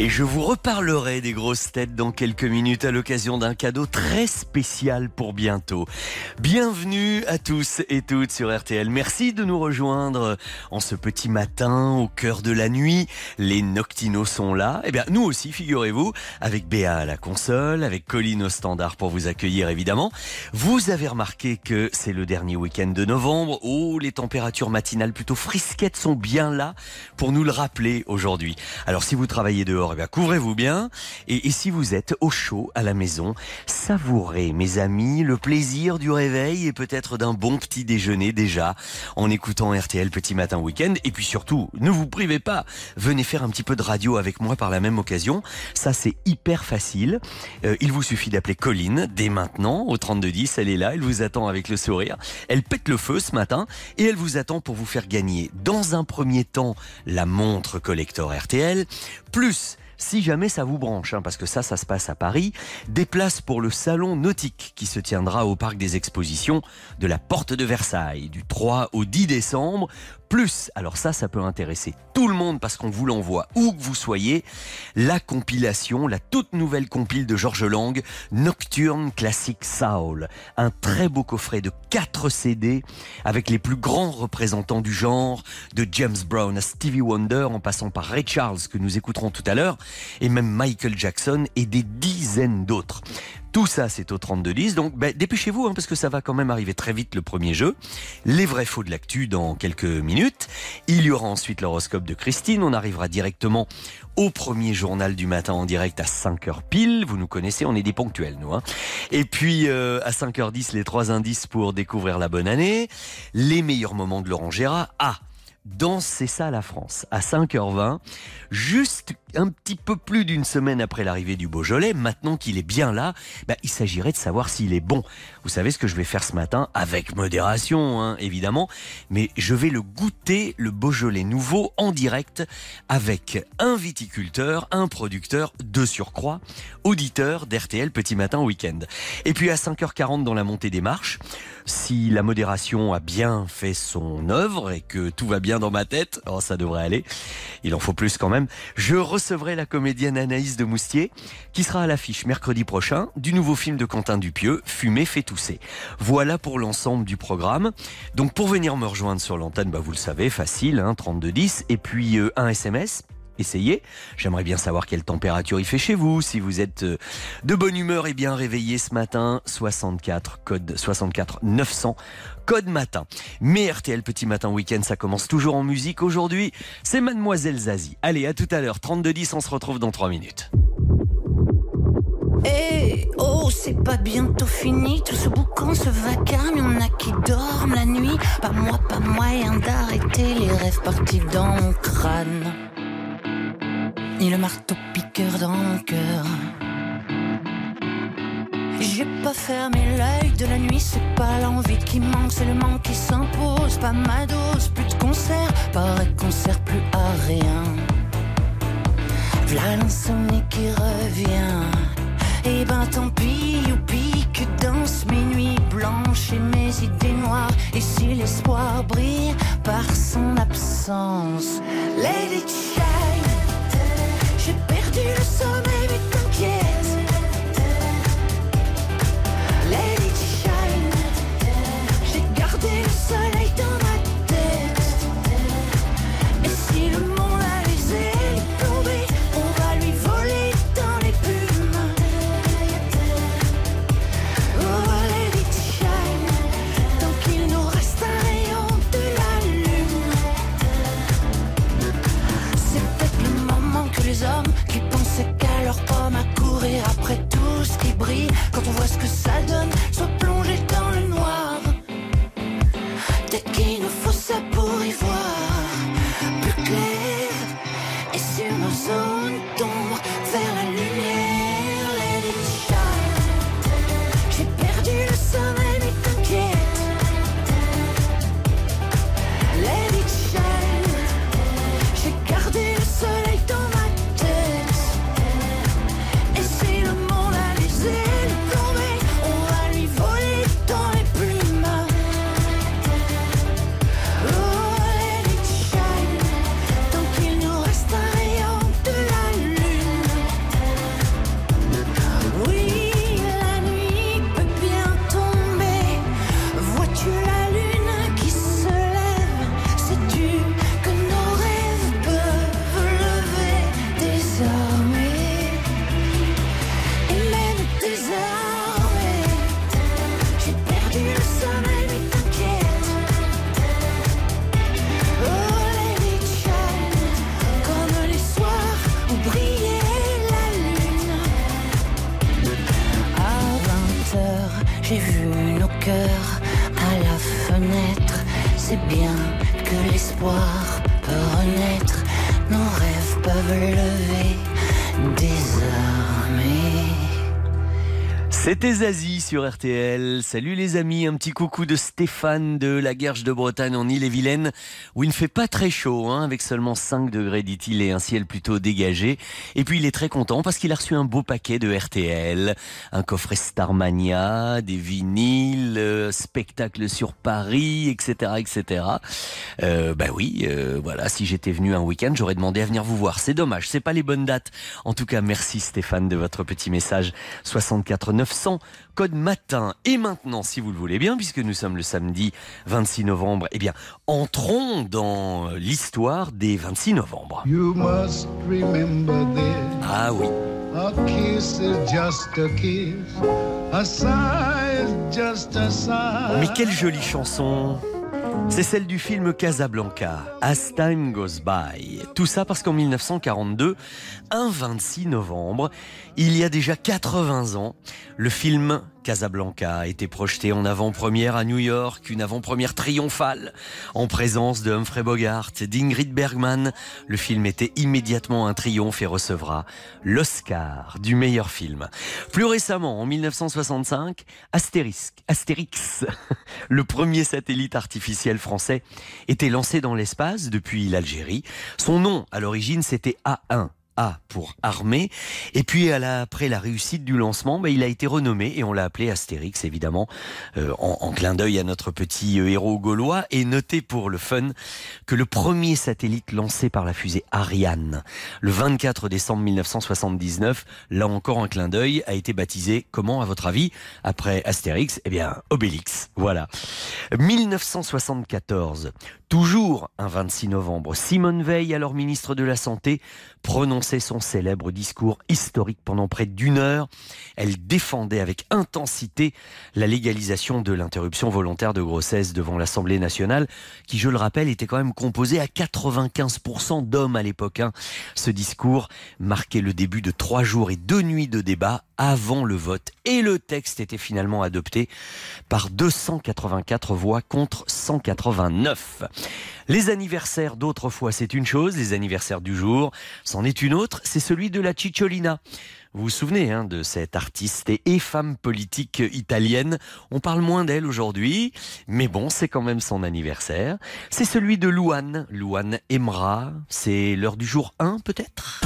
Et je vous reparlerai des grosses têtes dans quelques minutes à l'occasion d'un cadeau très spécial pour bientôt. Bienvenue à tous et toutes sur RTL. Merci de nous rejoindre en ce petit matin au cœur de la nuit. Les Noctinos sont là. Eh bien, nous aussi, figurez-vous, avec Béa à la console, avec Colline au standard pour vous accueillir évidemment. Vous avez remarqué que c'est le dernier week-end de novembre. Oh, les températures matinales plutôt frisquettes sont bien là pour nous le rappeler aujourd'hui. Alors, si vous travaillez dehors, eh couvrez-vous bien. Et, et, si vous êtes au chaud à la maison, savourez, mes amis, le plaisir du réveil et peut-être d'un bon petit déjeuner déjà en écoutant RTL Petit Matin Week-end. Et puis surtout, ne vous privez pas. Venez faire un petit peu de radio avec moi par la même occasion. Ça, c'est hyper facile. Euh, il vous suffit d'appeler Colline dès maintenant au 3210. Elle est là. Elle vous attend avec le sourire. Elle pète le feu ce matin et elle vous attend pour vous faire gagner dans un premier temps la montre collector RTL plus si jamais ça vous branche, hein, parce que ça, ça se passe à Paris, des places pour le salon nautique qui se tiendra au parc des expositions de la Porte de Versailles du 3 au 10 décembre plus, alors ça, ça peut intéresser tout le monde parce qu'on vous l'envoie où que vous soyez, la compilation, la toute nouvelle compile de Georges Lang, Nocturne Classic Soul. Un très beau coffret de 4 CD avec les plus grands représentants du genre, de James Brown à Stevie Wonder en passant par Ray Charles que nous écouterons tout à l'heure, et même Michael Jackson et des dizaines d'autres. Tout ça, c'est au 3210. Donc, ben, dépêchez-vous, hein, parce que ça va quand même arriver très vite le premier jeu. Les vrais faux de l'actu dans quelques minutes. Il y aura ensuite l'horoscope de Christine. On arrivera directement au premier journal du matin en direct à 5h pile. Vous nous connaissez, on est des ponctuels, nous. Hein. Et puis, euh, à 5h10, les trois indices pour découvrir la bonne année. Les meilleurs moments de Laurent Gérard. Ah dans C'est ça la France, à 5h20, juste un petit peu plus d'une semaine après l'arrivée du Beaujolais, maintenant qu'il est bien là, bah, il s'agirait de savoir s'il est bon. Vous savez ce que je vais faire ce matin, avec modération hein, évidemment, mais je vais le goûter, le Beaujolais nouveau, en direct, avec un viticulteur, un producteur de surcroît, auditeur d'RTL Petit Matin Week-end. Et puis à 5h40 dans la montée des marches, si la modération a bien fait son œuvre et que tout va bien dans ma tête, oh, ça devrait aller, il en faut plus quand même, je recevrai la comédienne Anaïs de Moustier qui sera à l'affiche mercredi prochain du nouveau film de Quentin Dupieux, Fumer fait tousser. Voilà pour l'ensemble du programme. Donc pour venir me rejoindre sur l'antenne, bah vous le savez, facile, hein, 3210, et puis euh, un SMS essayez. J'aimerais bien savoir quelle température il fait chez vous, si vous êtes euh, de bonne humeur et bien réveillé ce matin. 64, code 64 900, code matin. Mais RTL Petit Matin Week-end, ça commence toujours en musique. Aujourd'hui, c'est Mademoiselle Zazie. Allez, à tout à l'heure, 32-10, on se retrouve dans 3 minutes. Eh oh, c'est pas bientôt fini, tout ce boucan, ce vacarme, y'en a qui dorment la nuit. Pas moi, pas moyen d'arrêter les rêves partis dans mon crâne ni le marteau piqueur dans mon cœur. J'ai pas fermé l'œil de la nuit, c'est pas l'envie qui manque, c'est le manque qui s'impose. Pas ma dose, plus de concert, pareil qu'on sert plus à rien. V'là l'insomnie qui revient. Et eh ben tant pis, youpi, que dansent mes nuits blanches et mes idées noires. Et si l'espoir brille par son absence, it shine. J'ai perdu le sommeil, que ça donne, C'était Zazie sur RTL. Salut les amis, un petit coucou de Stéphane de la Guerche de Bretagne en Ille-et-Vilaine, où il ne fait pas très chaud, hein, avec seulement 5 degrés, dit-il, et un ciel plutôt dégagé. Et puis il est très content parce qu'il a reçu un beau paquet de RTL, un coffret Starmania, des vinyles, euh, spectacles sur Paris, etc., etc. Euh, bah oui, euh, voilà, si j'étais venu un week-end, j'aurais demandé à venir vous voir. C'est dommage, c'est pas les bonnes dates. En tout cas, merci Stéphane de votre petit message 64 900 code matin. Et maintenant, si vous le voulez bien, puisque nous sommes le samedi 26 novembre, eh bien, entrons dans l'histoire des 26 novembre. You must remember this. Ah oui. A kiss is just a kiss. A sigh is just a sigh. Mais quelle jolie chanson c'est celle du film Casablanca, As Time Goes By. Tout ça parce qu'en 1942, un 26 novembre, il y a déjà 80 ans, le film Casablanca a été projeté en avant-première à New York, une avant-première triomphale, en présence de Humphrey Bogart, d'Ingrid Bergman. Le film était immédiatement un triomphe et recevra l'Oscar du meilleur film. Plus récemment, en 1965, Astérix, Astérix, le premier satellite artificiel français, était lancé dans l'espace depuis l'Algérie. Son nom, à l'origine, c'était A1. A pour armée. Et puis après la réussite du lancement, bah, il a été renommé et on l'a appelé Astérix, évidemment, euh, en, clin d'œil à notre petit euh, héros gaulois. Et notez pour le fun que le premier satellite lancé par la fusée Ariane, le 24 décembre 1979, là encore un clin d'œil, a été baptisé comment à votre avis après Astérix? Eh bien, Obélix. Voilà. 1974, toujours un 26 novembre, Simone Veil, alors ministre de la Santé, son célèbre discours historique pendant près d'une heure. Elle défendait avec intensité la légalisation de l'interruption volontaire de grossesse devant l'Assemblée nationale, qui, je le rappelle, était quand même composée à 95% d'hommes à l'époque. Hein. Ce discours marquait le début de trois jours et deux nuits de débat avant le vote. Et le texte était finalement adopté par 284 voix contre 189. Les anniversaires d'autrefois, c'est une chose, les anniversaires du jour, c'en est une autre, c'est celui de la Cicciolina. Vous vous souvenez hein, de cette artiste et femme politique italienne On parle moins d'elle aujourd'hui, mais bon, c'est quand même son anniversaire. C'est celui de Louane, Louane Emra. C'est l'heure du jour 1 peut-être?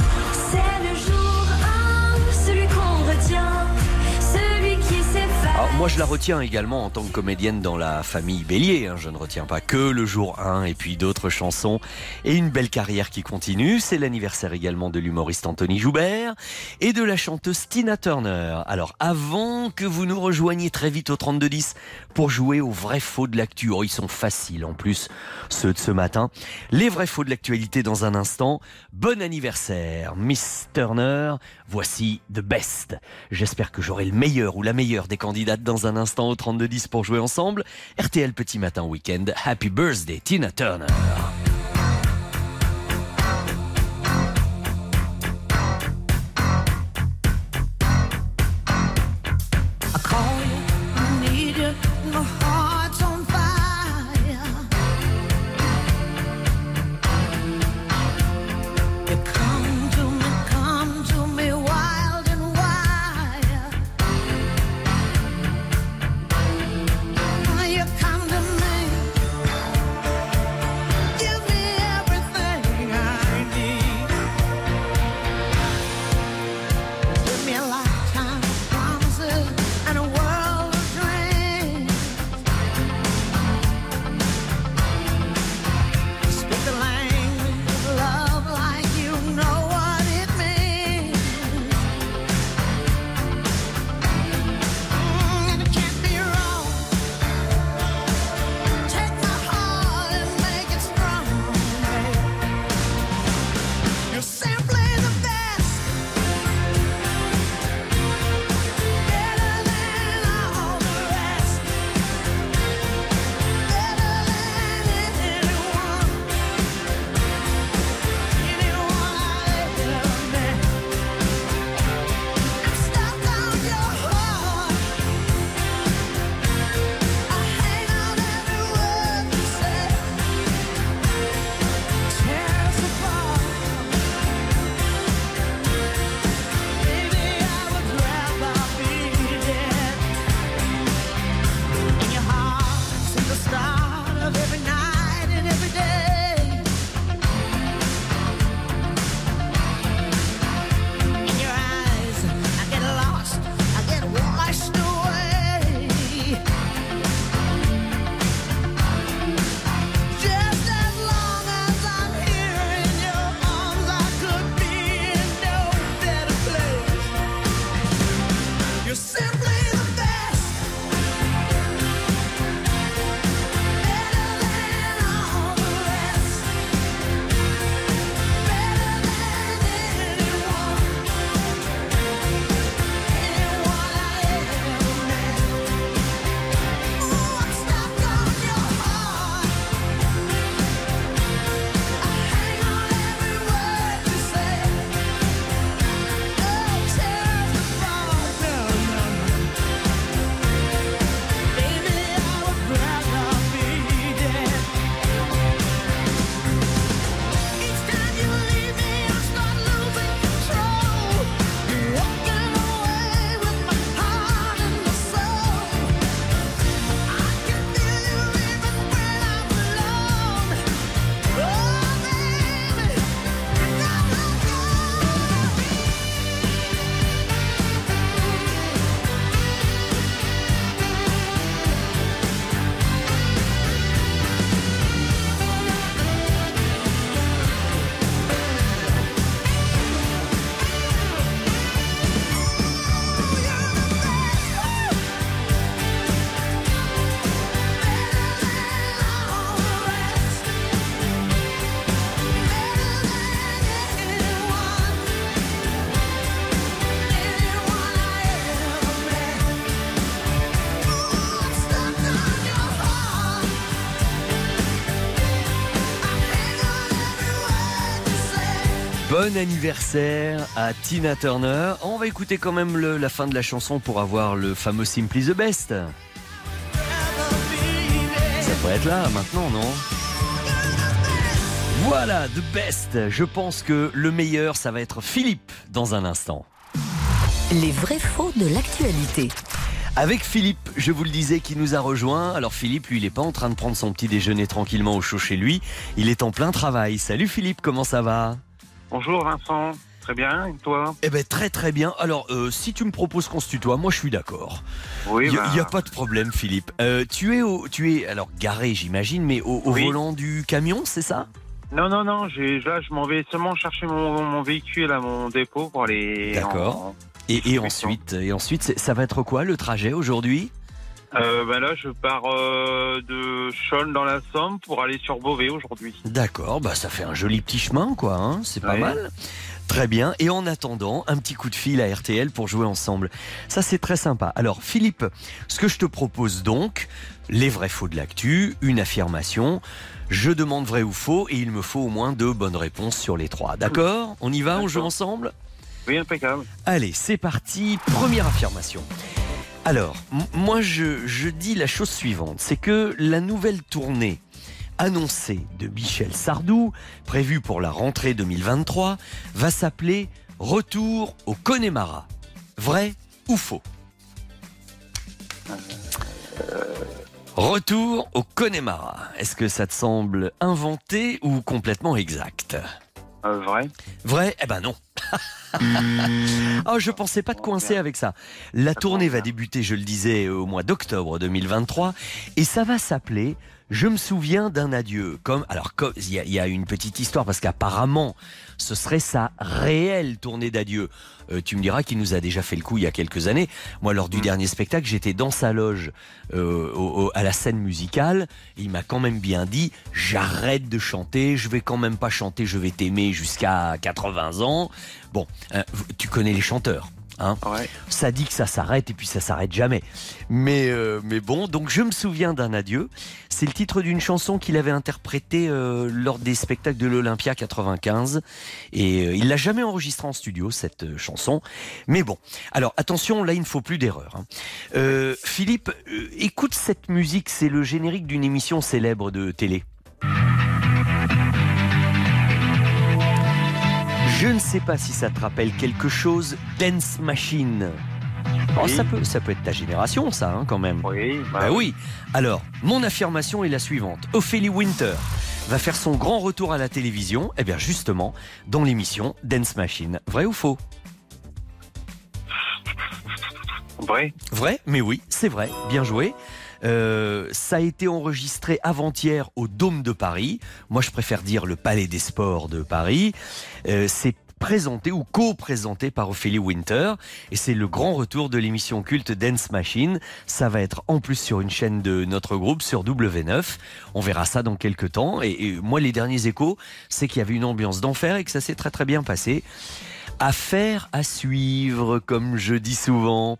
Moi, je la retiens également en tant que comédienne dans la famille Bélier. Hein. Je ne retiens pas que le jour 1 et puis d'autres chansons et une belle carrière qui continue. C'est l'anniversaire également de l'humoriste Anthony Joubert et de la chanteuse Tina Turner. Alors, avant que vous nous rejoigniez très vite au 3210 pour jouer aux vrais faux de l'actu, oh, ils sont faciles en plus, ceux de ce matin. Les vrais faux de l'actualité dans un instant. Bon anniversaire, Miss Turner. Voici The Best. J'espère que j'aurai le meilleur ou la meilleure des candidates dans un instant au 3210 pour jouer ensemble. RTL Petit Matin Week-end. Happy Birthday Tina Turner. Bon anniversaire à Tina Turner. On va écouter quand même le- la fin de la chanson pour avoir le fameux Simply the Best. Ça pourrait être là maintenant, non? Voilà, The Best. Je pense que le meilleur, ça va être Philippe dans un instant. Les vrais faux de l'actualité. Avec Philippe, je vous le disais, qui nous a rejoint. Alors Philippe, lui, il n'est pas en train de prendre son petit déjeuner tranquillement au chaud chez lui. Il est en plein travail. Salut Philippe, comment ça va? Bonjour Vincent, très bien, et toi Eh ben très très bien. Alors, euh, si tu me proposes qu'on se tutoie, moi je suis d'accord. Oui, Il n'y bah, a, pas de problème, Philippe. Euh, tu es au, tu es alors garé, j'imagine, mais au, au Oui. volant du camion, c'est ça? Non, non, non, là je m'en vais seulement chercher mon, mon véhicule à mon dépôt pour aller... D'accord. en- Et, ensuite, et ensuite, ça va être quoi le trajet aujourd'hui? Euh, bah là je pars euh, de Chaulnes dans la Somme pour aller sur Beauvais aujourd'hui. D'accord, bah ça fait un joli petit chemin, quoi. Hein c'est pas Ouais. mal. Très bien. Et en attendant, un petit coup de fil à RTL pour jouer ensemble. Ça, c'est très sympa. Alors, Philippe, ce que je te propose donc, les vrais faux de l'actu, une affirmation. Je demande vrai ou faux et il me faut au moins deux bonnes réponses sur les trois. D'accord? On y va On joue ensemble? Oui, impeccable. Allez, c'est parti. Première affirmation. Alors, moi, je, je dis la chose suivante. C'est que la nouvelle tournée annoncée de Michel Sardou, prévue pour la rentrée 2023, va s'appeler Retour au Connemara. Vrai ou faux? Retour au Connemara. Est-ce que ça te semble inventé ou complètement exact? Euh, vrai? Vrai? Eh ben non. oh, je pensais pas te coincer avec ça. La tournée va débuter, je le disais, au mois d'octobre 2023 et ça va s'appeler Je me souviens d'un adieu. Comme alors il y, y a une petite histoire parce qu'apparemment ce serait sa réelle tournée d'adieu. Euh, tu me diras qu'il nous a déjà fait le coup il y a quelques années. Moi, lors du Mm. dernier spectacle, j'étais dans sa loge euh, au- au- à la scène musicale. Il m'a quand même bien dit j'arrête de chanter, je vais quand même pas chanter, je vais t'aimer jusqu'à 80 ans. Bon, euh, tu connais les chanteurs. Hein Ouais. ça dit que ça s'arrête et puis ça s'arrête jamais. Mais, euh, mais bon, donc je me souviens d'un adieu. C'est le titre d'une chanson qu'il avait interprétée euh, lors des spectacles de l'Olympia 95. Et euh, il l'a jamais enregistrée en studio, cette euh, chanson. Mais bon, alors attention, là il ne faut plus d'erreur. hein. Euh, Philippe, euh, écoute cette musique, c'est le générique d'une émission célèbre de télé. Je ne sais pas si ça te rappelle quelque chose, Dance Machine. Oh, Oui. ça, peut, ça peut être ta génération, ça, hein, quand même. Oui, bah, Bah oui. Alors, mon affirmation est la suivante. Ophélie Winter va faire son grand retour à la télévision, eh bien justement, dans l'émission Dance Machine. Vrai ou faux? Vrai Vrai, mais oui, c'est vrai. Bien joué. Euh, ça a été enregistré avant-hier au Dôme de Paris. Moi, je préfère dire le Palais des Sports de Paris. Euh, c'est présenté ou co-présenté par Ophélie Winter et c'est le grand retour de l'émission culte Dance Machine. Ça va être en plus sur une chaîne de notre groupe sur W9. On verra ça dans quelques temps et, et moi les derniers échos, c'est qu'il y avait une ambiance d'enfer et que ça s'est très très bien passé. Affaire à suivre, comme je dis souvent.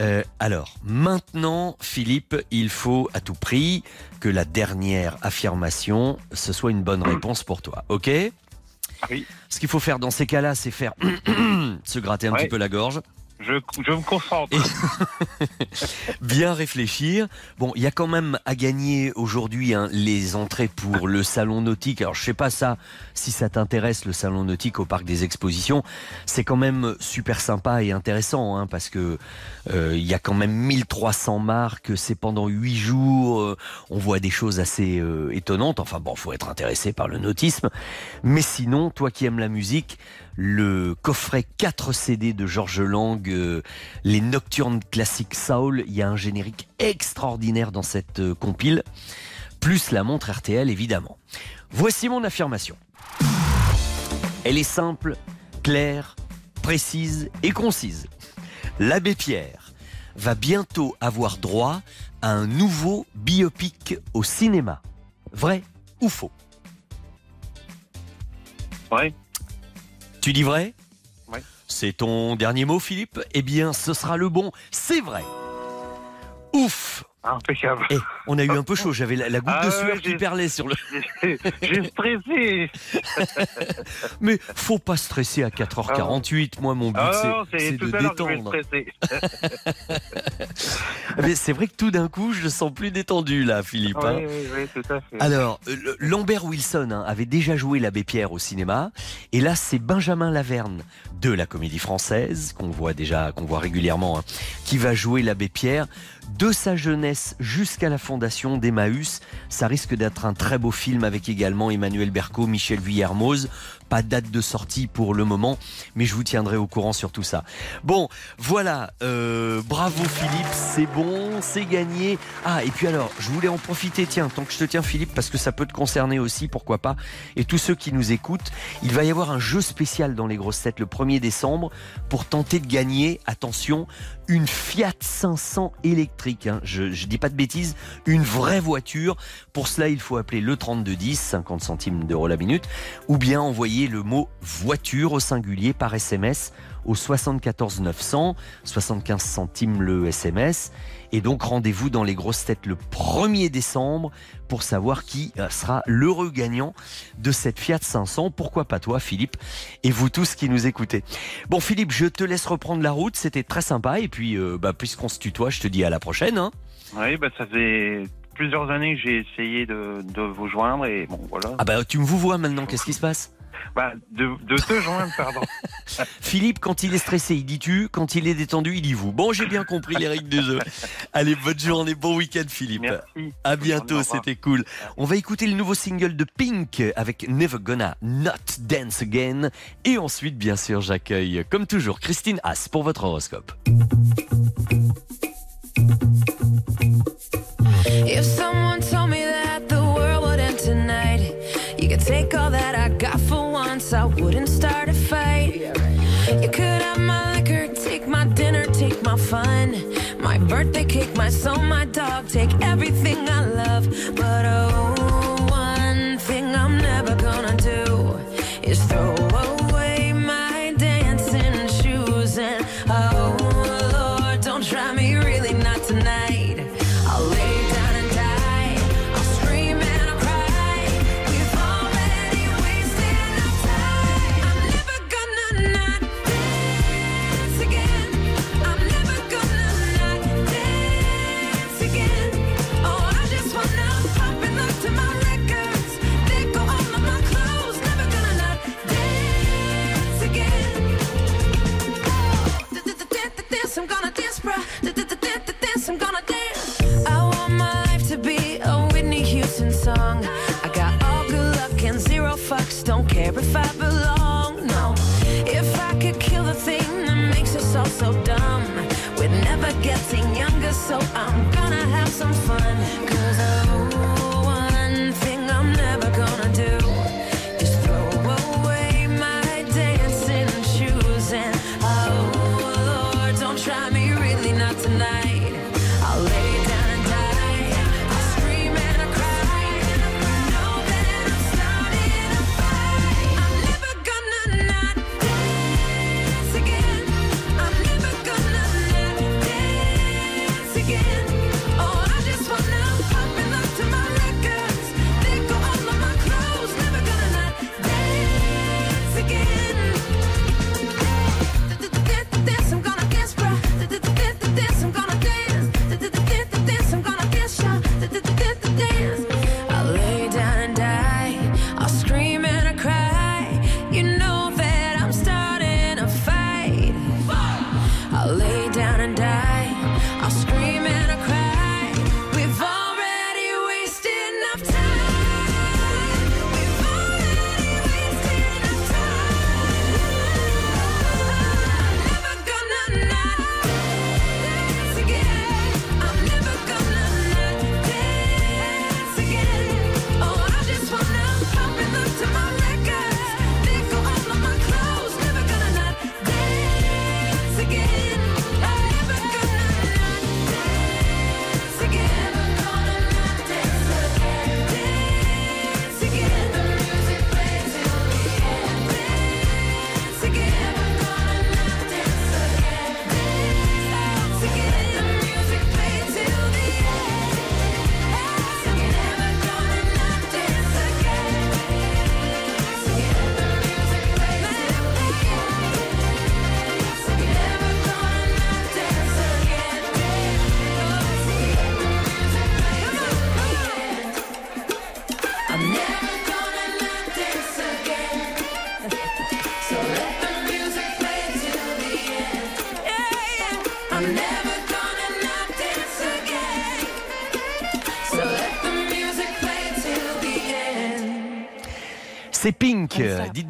Euh, alors, maintenant, Philippe, il faut à tout prix que la dernière affirmation, ce soit une bonne réponse pour toi. OK? Oui. Ce qu'il faut faire dans ces cas-là, c'est faire se gratter un Ouais. petit peu la gorge, Je, je me concentre. bien réfléchir. Bon, il y a quand même à gagner aujourd'hui hein, les entrées pour le salon nautique. Alors, je sais pas ça, si ça t'intéresse, le salon nautique au parc des expositions. C'est quand même super sympa et intéressant, hein, parce que euh, il y a quand même 1300 marques. C'est pendant 8 jours. euh, on voit des choses assez euh, étonnantes. Enfin bon, faut être intéressé par le nautisme. Mais sinon, toi qui aimes la musique, le coffret 4 CD de Georges Lang, euh, les Nocturnes classiques Soul, il y a un générique extraordinaire dans cette euh, compile, plus la montre RTL évidemment. Voici mon affirmation. Elle est simple, claire, précise et concise. L'abbé Pierre va bientôt avoir droit à un nouveau biopic au cinéma. Vrai ou faux? Tu dis vrai Ouais. C'est ton dernier mot, Philippe? Eh bien, ce sera le bon. C'est vrai. Ouf Impeccable. Eh, on a eu un peu chaud, j'avais la, la goutte Ah de ouais, sueur qui perlait sur le... J'ai stressé. Mais faut pas stresser à 4h48, moi mon but Ah c'est- de détendre. c'est vrai que tout d'un coup je le sens plus détendu là Philippe. hein. Oui, oui, tout à fait. Alors, euh, Lambert Wilson hein, avait déjà joué l'abbé Pierre au cinéma, et là c'est Benjamin Laverne de la Comédie Française qu'on voit déjà, qu'on voit régulièrement, hein, qui va jouer l'abbé Pierre de sa jeunesse jusqu'à la fondation d'Emmaüs. Ça risque d'être un très beau film avec également Emmanuel Berco, Michel Vuillermoz. Pas date de sortie pour le moment, mais je vous tiendrai au courant sur tout ça. Bon, voilà, euh, bravo Philippe, c'est bon, c'est gagné. Ah, et puis alors, je voulais en profiter, tiens, tant que je te tiens Philippe, parce que ça peut te concerner aussi, pourquoi pas, et tous ceux qui nous écoutent, il va y avoir un jeu spécial dans les grosses têtes le 1er décembre pour tenter de gagner, attention, une Fiat 500 électrique. hein. Je, je dis pas de bêtises, une vraie voiture. Pour cela, il faut appeler le 3210, 50 centimes d'euros la minute, ou bien envoyer le mot voiture au singulier par SMS au 74 900, 75 centimes le SMS. Et donc rendez-vous dans les grosses têtes le 1er décembre pour savoir qui euh, sera l'heureux gagnant de cette Fiat 500. Pourquoi pas toi, Philippe, et vous tous qui nous écoutez. Bon, Philippe, je te laisse reprendre la route. C'était très sympa. Et puis, euh, bah, puisqu'on se tutoie, je te dis à la prochaine. hein. Oui, bah, ça fait plusieurs années que j'ai essayé de, de vous joindre et bon, voilà. Ah bah, tu me vous vois maintenant. Qu'est-ce qui se passe? Bah, de, de te joindre, pardon. Philippe, quand il est stressé, il dit tu. Quand il est détendu, il dit vous. Bon, j'ai bien compris les règles du jeu. Allez, bonne journée, bon week-end, Philippe. Merci. À bientôt, c'était cool. On va écouter le nouveau single de Pink avec Never Gonna Not Dance Again. Et ensuite, bien sûr, j'accueille, comme toujours, Christine Haas pour votre horoscope. If someone told me that the world would end tonight, you could take all that I got for wouldn't start a fight. You could have my liquor, take my dinner, take my fun, my birthday cake, my soul, my dog, take everything I love. But oh, I'm gonna dance, bruh. Dance, I'm gonna dance. I want my life to be a Whitney Houston song. I got all good luck and zero fucks. Don't care if I belong. No, if I could kill the thing that makes us all so dumb, we're never getting younger. So I'm gonna have some fun. Tonight.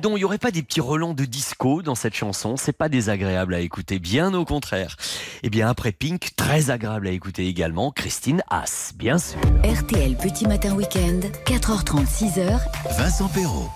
Donc, il n'y aurait pas des petits relents de disco dans cette chanson? C'est pas désagréable à écouter, bien au contraire. Et bien après Pink, très agréable à écouter également, Christine Haas, bien sûr. RTL Petit Matin Week-end, 4h30, 6h, Vincent Perrault.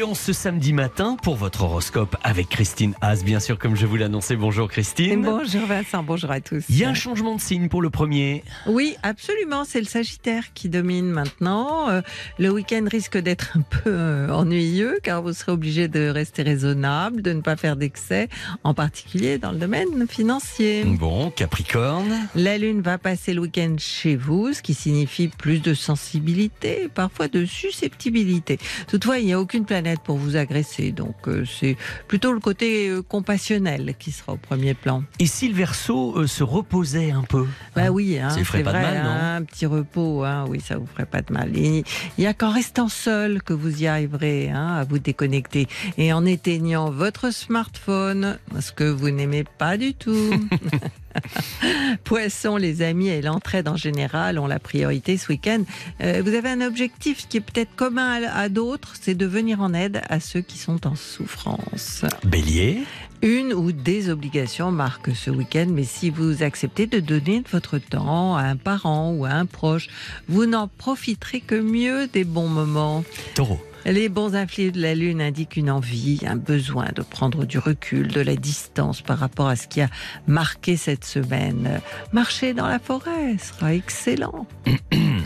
Ce samedi matin pour votre horoscope avec Christine Haas, bien sûr, comme je vous l'annonçais. Bonjour Christine. Bonjour Vincent, bonjour à tous. Il y a un changement de signe pour le premier. Oui, absolument, c'est le Sagittaire qui domine maintenant. Euh, Le week-end risque d'être un peu euh, ennuyeux car vous serez obligé de rester raisonnable, de ne pas faire d'excès, en particulier dans le domaine financier. Bon, Capricorne. La Lune va passer le week-end chez vous, ce qui signifie plus de sensibilité, parfois de susceptibilité. Toutefois, il n'y a aucune planète pour vous agresser, donc euh, c'est plutôt le côté euh, compassionnel qui sera au premier plan. Et si le verso euh, se reposait un peu Bah hein oui, hein, Ça lui ferait c'est pas de vrai, mal, non hein, un petit repos, hein, oui, ça vous ferait pas de mal. Il n'y a qu'en restant seul que vous y arriverez hein, à vous déconnecter et en éteignant votre smartphone, ce que vous n'aimez pas du tout. Poisson, les amis et l'entraide en général ont la priorité ce week-end. Euh, vous avez un objectif qui est peut-être commun à, à d'autres, c'est de venir en aide à ceux qui sont en souffrance. Bélier. Une ou des obligations marquent ce week-end, mais si vous acceptez de donner de votre temps à un parent ou à un proche, vous n'en profiterez que mieux des bons moments. Taureau. Les bons influx de la Lune indiquent une envie, un besoin de prendre du recul, de la distance par rapport à ce qui a marqué cette semaine. Marcher dans la forêt sera excellent.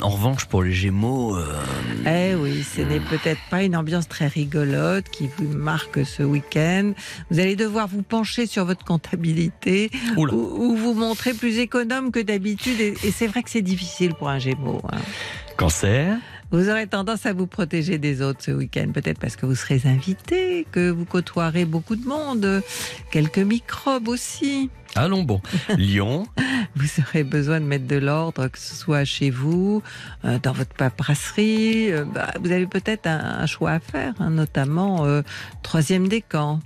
En revanche, pour les Gémeaux, euh, Eh oui, ce n'est peut-être pas une ambiance très rigolote qui vous marque ce week-end. Vous allez devoir vous pencher sur votre comptabilité ou, ou vous montrer plus économe que d'habitude. Et, et c'est vrai que c'est difficile pour un Gémeaux. hein. Cancer. Vous aurez tendance à vous protéger des autres ce week-end, peut-être parce que vous serez invité, que vous côtoierez beaucoup de monde, quelques microbes aussi. Allons bon. Lion. Vous aurez besoin de mettre de l'ordre, que ce soit chez vous, euh, dans votre paperasserie. euh, bah, vous avez peut-être un, un choix à faire, hein, notamment euh, troisième décan.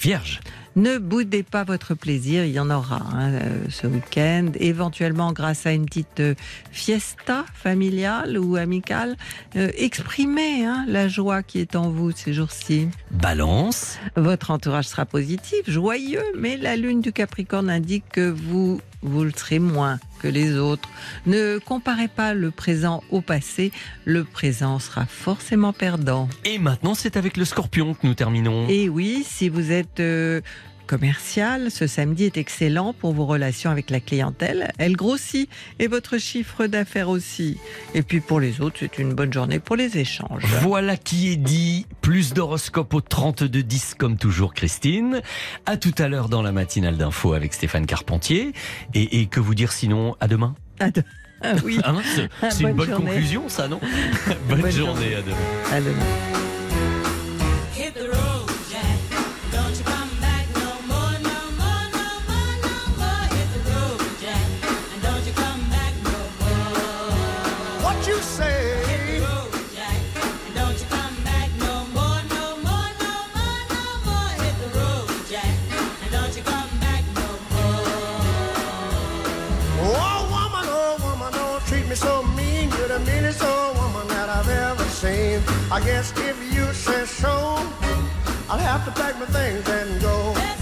Vierge. Ne boudez pas votre plaisir, il y en aura hein, euh, ce week-end, éventuellement grâce à une petite euh, fiesta familiale ou amicale. Euh, exprimez hein, la joie qui est en vous ces jours-ci. Balance. Votre entourage sera positif, joyeux, mais la lune du Capricorne indique que vous, vous le serez moins que les autres. Ne comparez pas le présent au passé, le présent sera forcément perdant. Et maintenant, c'est avec le Scorpion que nous terminons. Et oui, si vous êtes euh, commercial, ce samedi est excellent pour vos relations avec la clientèle. Elle grossit et votre chiffre d'affaires aussi. Et puis pour les autres, c'est une bonne journée pour les échanges. Voilà qui est dit. Plus d'horoscope au 32-10 comme toujours Christine. À tout à l'heure dans la matinale d'info avec Stéphane Carpentier. Et, et que vous dire sinon à demain À de- Ah oui, Ah mince, C'est une Bonne journée. conclusion ça non? Bonne, Bonne journée, à demain. à demain. Meanest old woman that I've ever seen. I guess if you say so, I'll have to pack my things and go.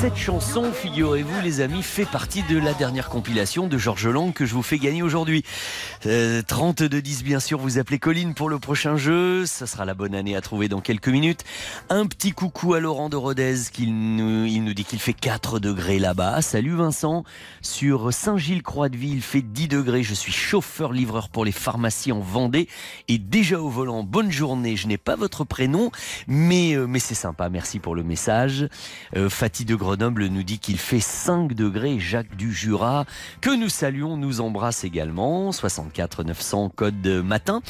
Cette chanson, figurez-vous les amis, fait partie de la dernière compilation de Georges Lang que je vous fais gagner aujourd'hui. Euh, 32 10 bien sûr, vous appelez Colline pour le prochain jeu, ça sera la bonne année à trouver dans quelques minutes. Un petit coucou à Laurent de Rodez qui nous, il nous dit qu'il fait 4 degrés là-bas. Salut Vincent, sur Saint-Gilles-Croix-de-Vie, il fait 10 degrés, je suis chauffeur-livreur pour les pharmacies en Vendée et déjà au volant. Bonne journée, je n'ai pas votre prénom, mais, euh, mais c'est sympa, merci pour le message. Euh, Fatih de Grenoble nous dit qu'il fait 5 degrés. Jacques du Jura, que nous saluons, nous embrasse également. 64 900 code matin.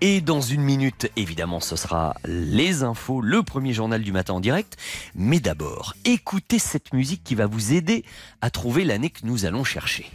Et dans une minute, évidemment, ce sera les infos, le premier journal du matin en direct. Mais d'abord, écoutez cette musique qui va vous aider à trouver l'année que nous allons chercher.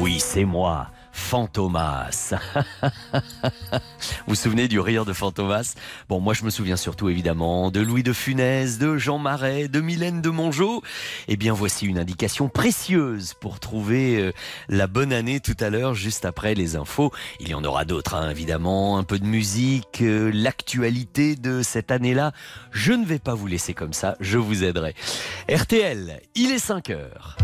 Oui, c'est moi. Fantomas. vous vous souvenez du rire de Fantomas? Bon, moi je me souviens surtout évidemment de Louis de Funès, de Jean Marais, de Mylène de Mongeau. Eh bien, voici une indication précieuse pour trouver euh, la bonne année tout à l'heure, juste après les infos. Il y en aura d'autres, hein, évidemment, un peu de musique, euh, l'actualité de cette année-là. Je ne vais pas vous laisser comme ça, je vous aiderai. RTL, il est 5 heures.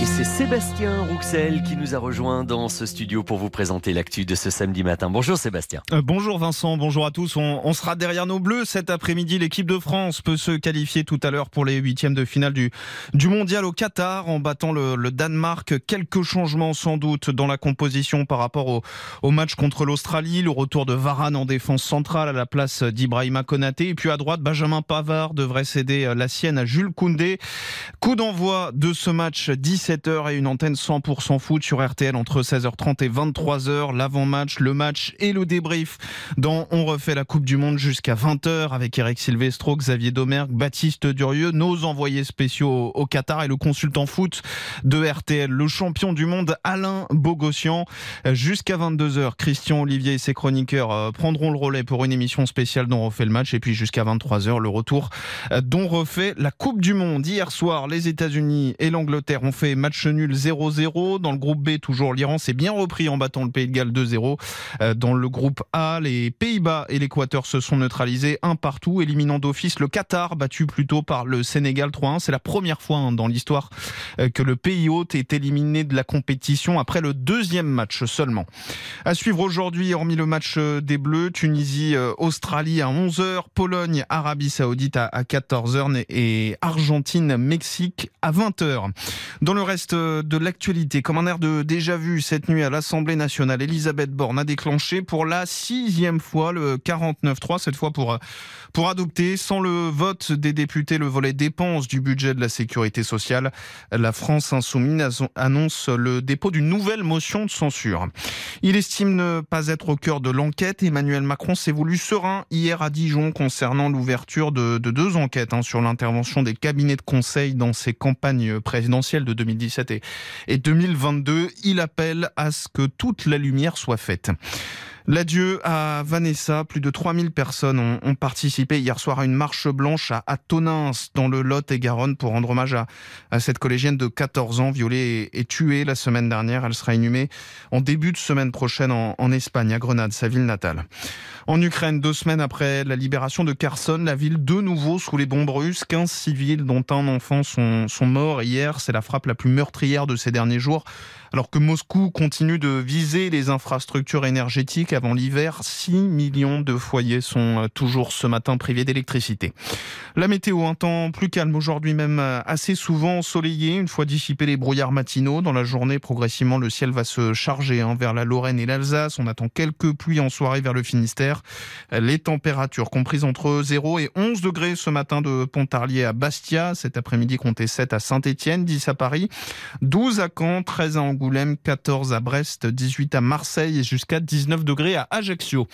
Et c'est Sébastien Rouxel qui nous a rejoint dans ce studio pour vous présenter l'actu de ce samedi matin. Bonjour Sébastien. Euh, bonjour Vincent, bonjour à tous. On, sera derrière nos bleus cet après-midi. L'équipe de France peut se qualifier tout à l'heure pour les huitièmes de finale du, du mondial au Qatar en battant le, le, Danemark. Quelques changements sans doute dans la composition par rapport au, au match contre l'Australie. Le retour de Varane en défense centrale à la place d'Ibrahima Konaté. Et puis à droite, Benjamin Pavard devrait céder la sienne à Jules Koundé. Coup d'envoi de ce match 17 17h et une antenne 100% foot sur RTL entre 16h30 et 23h. L'avant-match, le match et le débrief dans On refait la Coupe du Monde jusqu'à 20h avec Eric Silvestro, Xavier Domergue, Baptiste Durieux, nos envoyés spéciaux au Qatar et le consultant foot de RTL, le champion du monde Alain Bogossian. Jusqu'à 22h, Christian Olivier et ses chroniqueurs euh, prendront le relais pour une émission spéciale dont refait le match et puis jusqu'à 23h, le retour dont refait la Coupe du Monde. Hier soir, les États-Unis et l'Angleterre ont fait match nul 0-0. Dans le groupe B, toujours l'Iran s'est bien repris en battant le Pays de Galles 2-0. Euh, dans le groupe A, les Pays-Bas et l'Équateur se sont neutralisés un partout, éliminant d'office le Qatar, battu plutôt par le Sénégal 3-1. C'est la première fois hein, dans l'histoire euh, que le pays hôte est éliminé de la compétition après le deuxième match seulement. À suivre aujourd'hui, hormis le match euh, des Bleus, Tunisie, Australie à 11h, Pologne, Arabie Saoudite à 14h et Argentine, Mexique à 20h. Dans le reste de l'actualité, comme un air de déjà vu cette nuit à l'Assemblée nationale, Elisabeth Borne a déclenché pour la sixième fois le 49-3, cette fois pour, pour adopter sans le vote des députés le volet dépenses du budget de la sécurité sociale. La France insoumise annonce le dépôt d'une nouvelle motion de censure. Il estime ne pas être au cœur de l'enquête. Emmanuel Macron s'est voulu serein hier à Dijon concernant l'ouverture de, de, deux enquêtes hein, sur l'intervention des cabinets de conseil dans ses campagnes présidentielles de 2017 et, et 2022. Il appelle à ce que toute la lumière soit faite. L'adieu à Vanessa. Plus de 3000 personnes ont, participé hier soir à une marche blanche à, à Tonins, dans le Lot et Garonne, pour rendre hommage à, cette collégienne de 14 ans, violée et, tuée la semaine dernière. Elle sera inhumée en début de semaine prochaine en, Espagne, à Grenade, sa ville natale. En Ukraine, deux semaines après la libération de Kherson, la ville de nouveau sous les bombes russes. 15 civils, dont un enfant, sont morts hier. C'est la frappe la plus meurtrière de ces derniers jours. Alors que Moscou continue de viser les infrastructures énergétiques avant l'hiver, 6 millions de foyers sont toujours ce matin privés d'électricité. La météo, un temps plus calme aujourd'hui même assez souvent ensoleillé, une fois dissipés les brouillards matinaux. Dans la journée, progressivement, le ciel va se charger hein, vers la Lorraine et l'Alsace. On attend quelques pluies en soirée vers le Finistère. Les températures comprises entre 0 et 11 degrés ce matin de Pontarlier à Bastia. Cet après-midi, comptez 7 à Saint-Etienne, 10 à Paris, 12 à Caen, 13 à Angoulême, 14 à Brest, 18 à Marseille et jusqu'à 19 degrés à Ajaccio.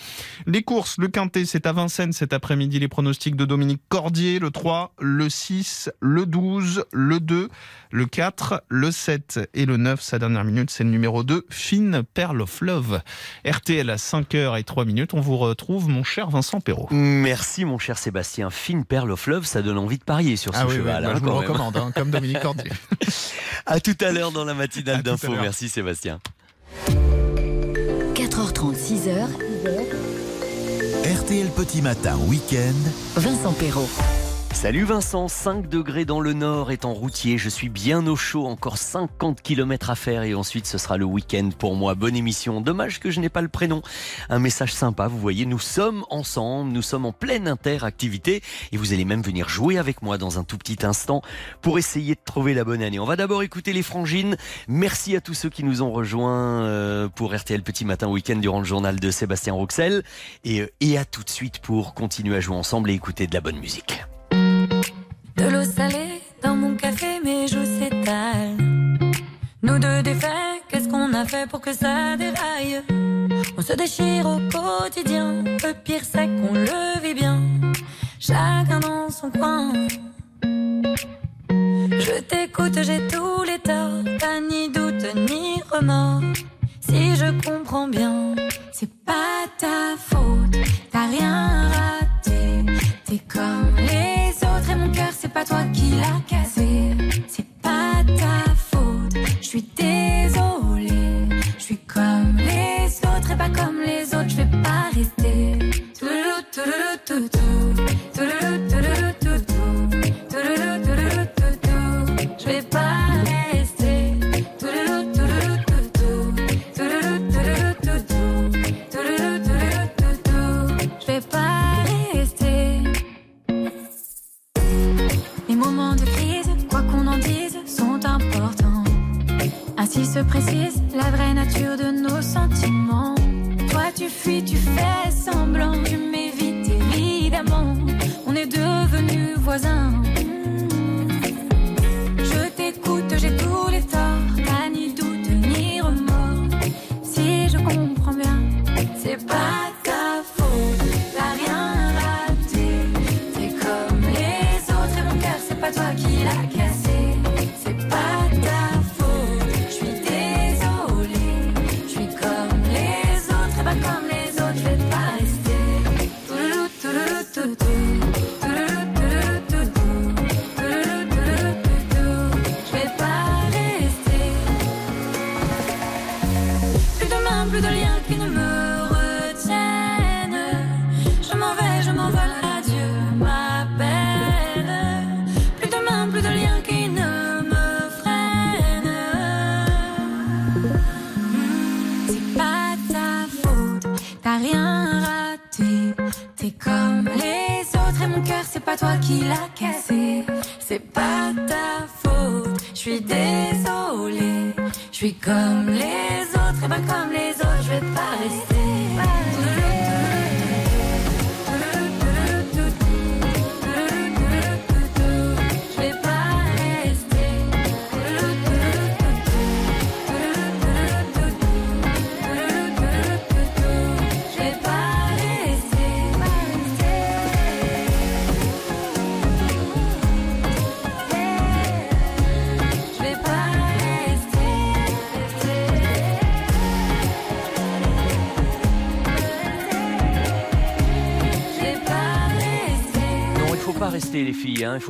Les courses, le Quintet, c'est à Vincennes cet après-midi. Les pronostics de Dominique Cordier, le 3, le 6, le 12, le 2, le 4, le 7 et le 9. Sa dernière minute, c'est le numéro 2, Fine Pearl of Love. RTL à 5h et 3 minutes. On vous retrouve, mon cher Vincent Perrault. Merci, mon cher Sébastien. Fine Pearl of Love, ça donne envie de parier sur ce ah oui, cheval. Oui, hein, je vous le recommande, hein, comme Dominique Cordier. à tout à l'heure dans la matinale d'info. Merci Sébastien. 4h30, 6h. RTL Petit Matin, week-end. Vincent Perrault. Salut Vincent, 5 degrés dans le nord étant routier, je suis bien au chaud, encore 50 km à faire et ensuite ce sera le week-end pour moi. Bonne émission, dommage que je n'ai pas le prénom. Un message sympa, vous voyez, nous sommes ensemble, nous sommes en pleine interactivité et vous allez même venir jouer avec moi dans un tout petit instant pour essayer de trouver la bonne année. On va d'abord écouter les frangines. Merci à tous ceux qui nous ont rejoints euh, pour RTL Petit Matin Week-end durant le journal de Sébastien Roxel euh, et à tout de suite pour continuer à jouer ensemble et écouter de la bonne musique. De l'eau salée dans mon café, mes joues s'étalent. Nous deux défaits, qu'est-ce qu'on a fait pour que ça déraille? On se déchire au quotidien, le pire c'est qu'on le vit bien. Chacun dans son coin. Je t'écoute, j'ai tous les torts, t'as ni doute ni remords. Si je comprends bien, c'est pas ta faute, t'as rien raté. T'es comme les autres et mon cœur, c'est pas toi qui l'a cassé. C'est pas ta faute, je suis désolée. Je suis comme les autres et pas comme les autres, je vais pas rester. Touloulou, toutou. Touloulou,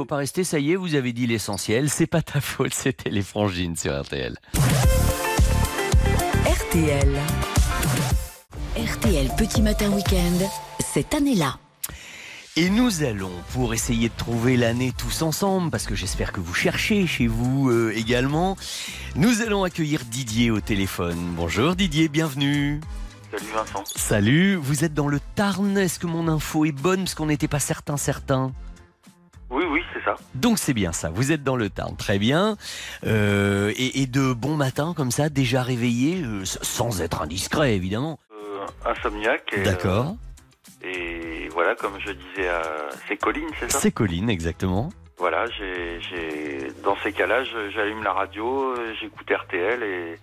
faut pas rester, ça y est, vous avez dit l'essentiel, c'est pas ta faute, c'était les frangines sur RTL. RTL. RTL Petit Matin Week-end, cette année-là. Et nous allons, pour essayer de trouver l'année tous ensemble, parce que j'espère que vous cherchez chez vous euh, également, nous allons accueillir Didier au téléphone. Bonjour Didier, bienvenue. Salut Vincent. Salut, vous êtes dans le Tarn, est-ce que mon info est bonne parce qu'on n'était pas certain certain ça. Donc c'est bien ça, vous êtes dans le Tarn, très bien. Euh, et, et de bon matin comme ça, déjà réveillé, euh, sans être indiscret évidemment. Euh, insomniaque. D'accord, et voilà, comme je disais, c'est Colline, c'est ça? C'est Colline exactement. Voilà, j'ai, dans ces cas-là, j'allume la radio, j'écoute RTL et,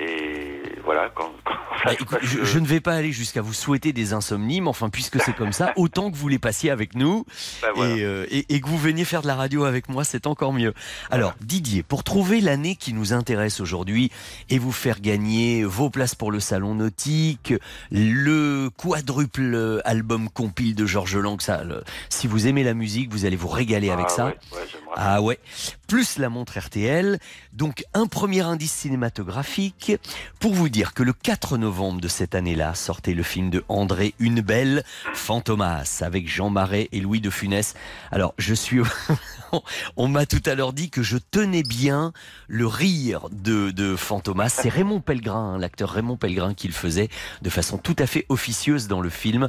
et voilà, quand, quand ça Bah, passe, je, euh, je ne vais pas aller jusqu'à vous souhaiter des insomnies, mais enfin, puisque c'est comme ça, autant que vous les passiez avec nous bah, voilà. et, euh, et- et que vous veniez faire de la radio avec moi, c'est encore mieux. Alors, Didier, pour trouver l'année qui nous intéresse aujourd'hui et vous faire gagner vos places pour le salon nautique, le quadruple album compile de Georges Lang, ça, le- si vous aimez la musique, vous allez vous régaler avec Ah, ça. ouais, ouais, j'aimerais Ah ouais, plus la montre RTL. Donc un premier indice cinématographique pour vous dire que le 4 novembre de cette année-là sortait le film de André Une Belle, Fantomas, avec Jean Marais et Louis de Funès. Alors je suis... On m'a tout à l'heure dit que je tenais bien le rire de, de Fantomas. C'est Raymond Pellegrin, hein, l'acteur Raymond Pellegrin qui le faisait de façon tout à fait officieuse dans le film.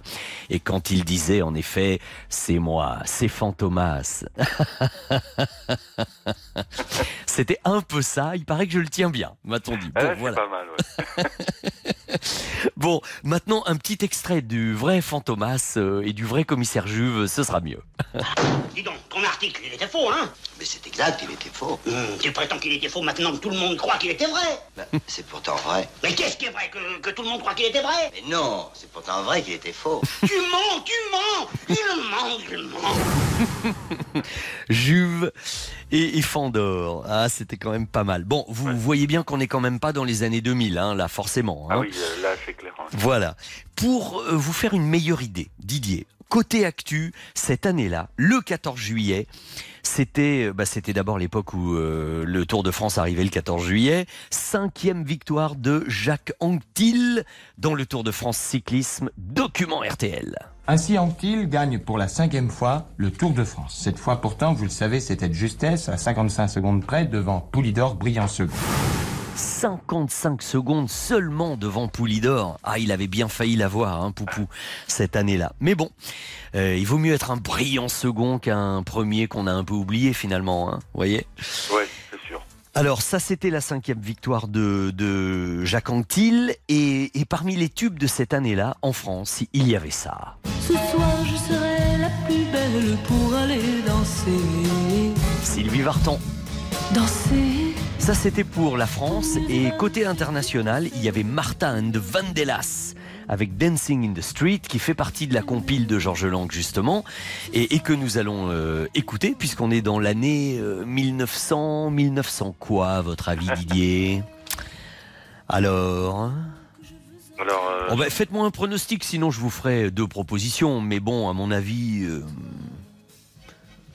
Et quand il disait en effet, c'est moi, c'est Fantomas. C'était un peu ça. Il paraît que je le tiens bien, m'a-t-on dit. Bon, ouais, c'est voilà. pas mal. ouais. Bon, maintenant un petit extrait du vrai Fantomas euh, et du vrai commissaire Juve, ce sera mieux. Dis donc, ton article, il était faux, hein? Mais c'est exact, il était faux. Hum, Tu prétends qu'il était faux maintenant que tout le monde croit qu'il était vrai Bah, c'est pourtant vrai. Mais qu'est-ce qui est vrai que, que tout le monde croit qu'il était vrai? Mais non, c'est pourtant vrai qu'il était faux. Tu mens, tu mens Il ment, il ment Juve et, et Fandor. Ah, c'était quand même pas mal. Bon, vous voyez bien qu'on n'est quand même pas dans les années 2000, hein, là, forcément. Ah hein. oui, euh, là, c'est clair. hein. Voilà. Pour euh, vous faire une meilleure idée, Didier, côté actu, cette année-là, le 14 juillet, c'était euh, bah, c'était d'abord l'époque où euh, le Tour de France arrivait le 14 juillet. Cinquième victoire de Jacques Anquetil dans le Tour de France cyclisme, document RTL. Ainsi, Anquetil gagne pour la cinquième fois le Tour de France. Cette fois, pourtant, vous le savez, c'était de justesse, à 55 secondes près, devant Poulidor, brillant second. 55 secondes seulement devant Poulidor. Ah, il avait bien failli l'avoir, hein, Poupou, cette année-là. Mais bon, euh, il vaut mieux être un brillant second qu'un premier qu'on a un peu oublié finalement, hein, voyez? Ouais, c'est sûr. Alors ça, c'était la cinquième victoire de, de Jacques Anquetil. Et, et parmi les tubes de cette année-là, en France, il y avait ça. Ce soir, je serai la plus belle pour aller danser. Sylvie Vartan. Danser. Ça, c'était pour la France. Et côté international, il y avait Martha and the Vandellas avec Dancing in the Street, qui fait partie de la compile de Georges Lang, justement, et, et que nous allons euh, écouter, puisqu'on est dans l'année euh, 1900. 1900 quoi, à votre avis, Didier? Alors hein? Alors, euh, Oh, bah, Faites-moi un pronostic, sinon je vous ferai deux propositions. Mais bon, à mon avis,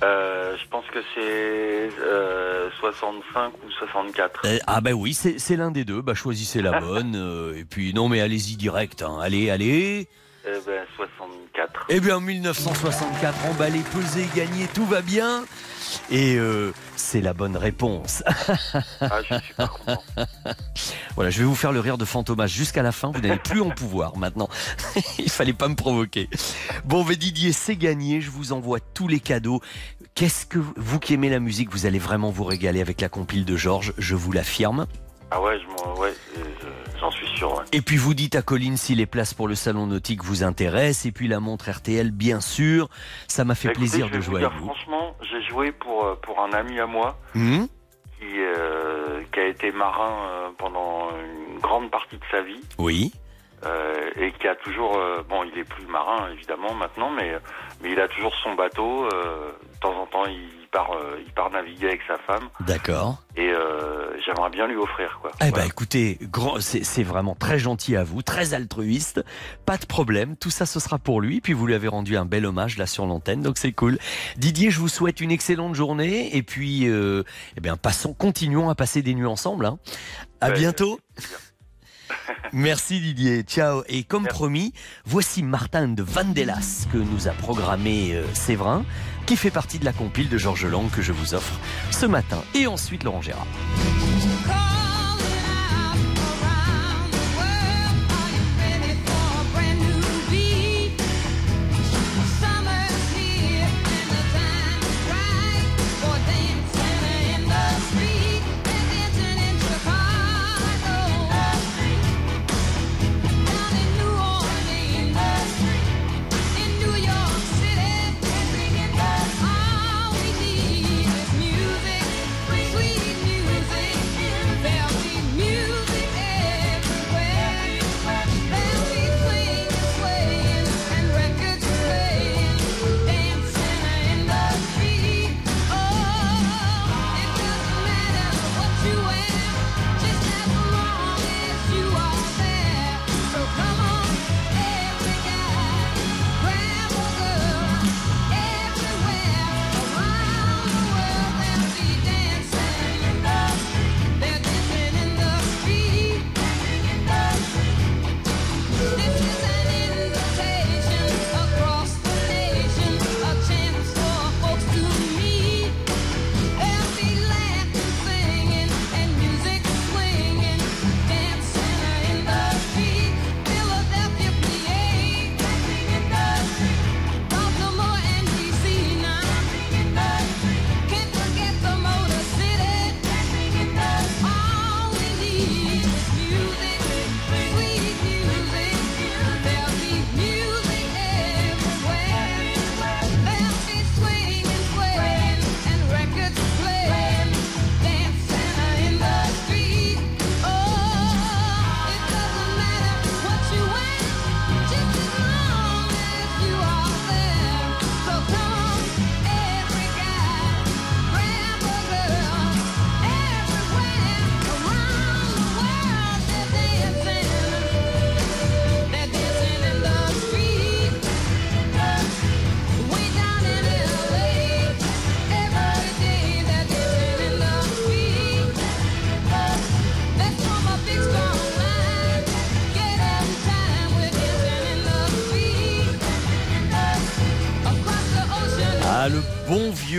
euh, euh, je pense que c'est euh, 65 ou 64. euh, ah bah oui, c'est l'un des deux. Bah choisissez la bonne. euh, et puis non, mais allez-y direct. hein. Allez, allez. Eh ben, 64. Eh bien, en 1964, emballé, pesé, gagné, tout va bien. Et euh, c'est la bonne réponse. Ah, je suis pas content. voilà, je vais vous faire le rire de Fantomas jusqu'à la fin. Vous n'allez plus en pouvoir maintenant. Il fallait pas me provoquer. Bon, mais Didier, c'est gagné. Je vous envoie tous les cadeaux. Qu'est-ce que vous qui aimez la musique, vous allez vraiment vous régaler avec la compile de Georges, je vous l'affirme. Ah ouais, je m'en- ouais, je- j'en suis sûr. Ouais. Et puis vous dites à Colline si les places pour le salon nautique vous intéressent. Et puis la montre RTL, bien sûr. Ça m'a fait Bah, écoutez, plaisir de jouer dire, avec vous. Franchement, j'ai joué pour, euh, pour un ami à moi qui, euh, qui a été marin euh, pendant une grande partie de sa vie. oui. euh, et qui a toujours, euh, bon, il est plus marin évidemment maintenant, mais mais il a toujours son bateau. euh, temps en temps, il part, euh, il part naviguer avec sa femme, D'accord. et euh, j'aimerais bien lui offrir quoi. Eh ben écoutez, grand, c'est vraiment très gentil à vous, très altruiste, pas de problème, tout ça ce sera pour lui, puis vous lui avez rendu un bel hommage là sur l'antenne, donc c'est cool. Didier, je vous souhaite une excellente journée, et puis, euh, eh bien passons, continuons à passer des nuits ensemble. Hein. À Ouais, bientôt. Merci Didier, ciao. Et comme Merci. promis, voici Martin de Vandellas que nous a programmé Séverin, qui fait partie de la compile de Georges Lang que je vous offre ce matin, et ensuite Laurent Gérard.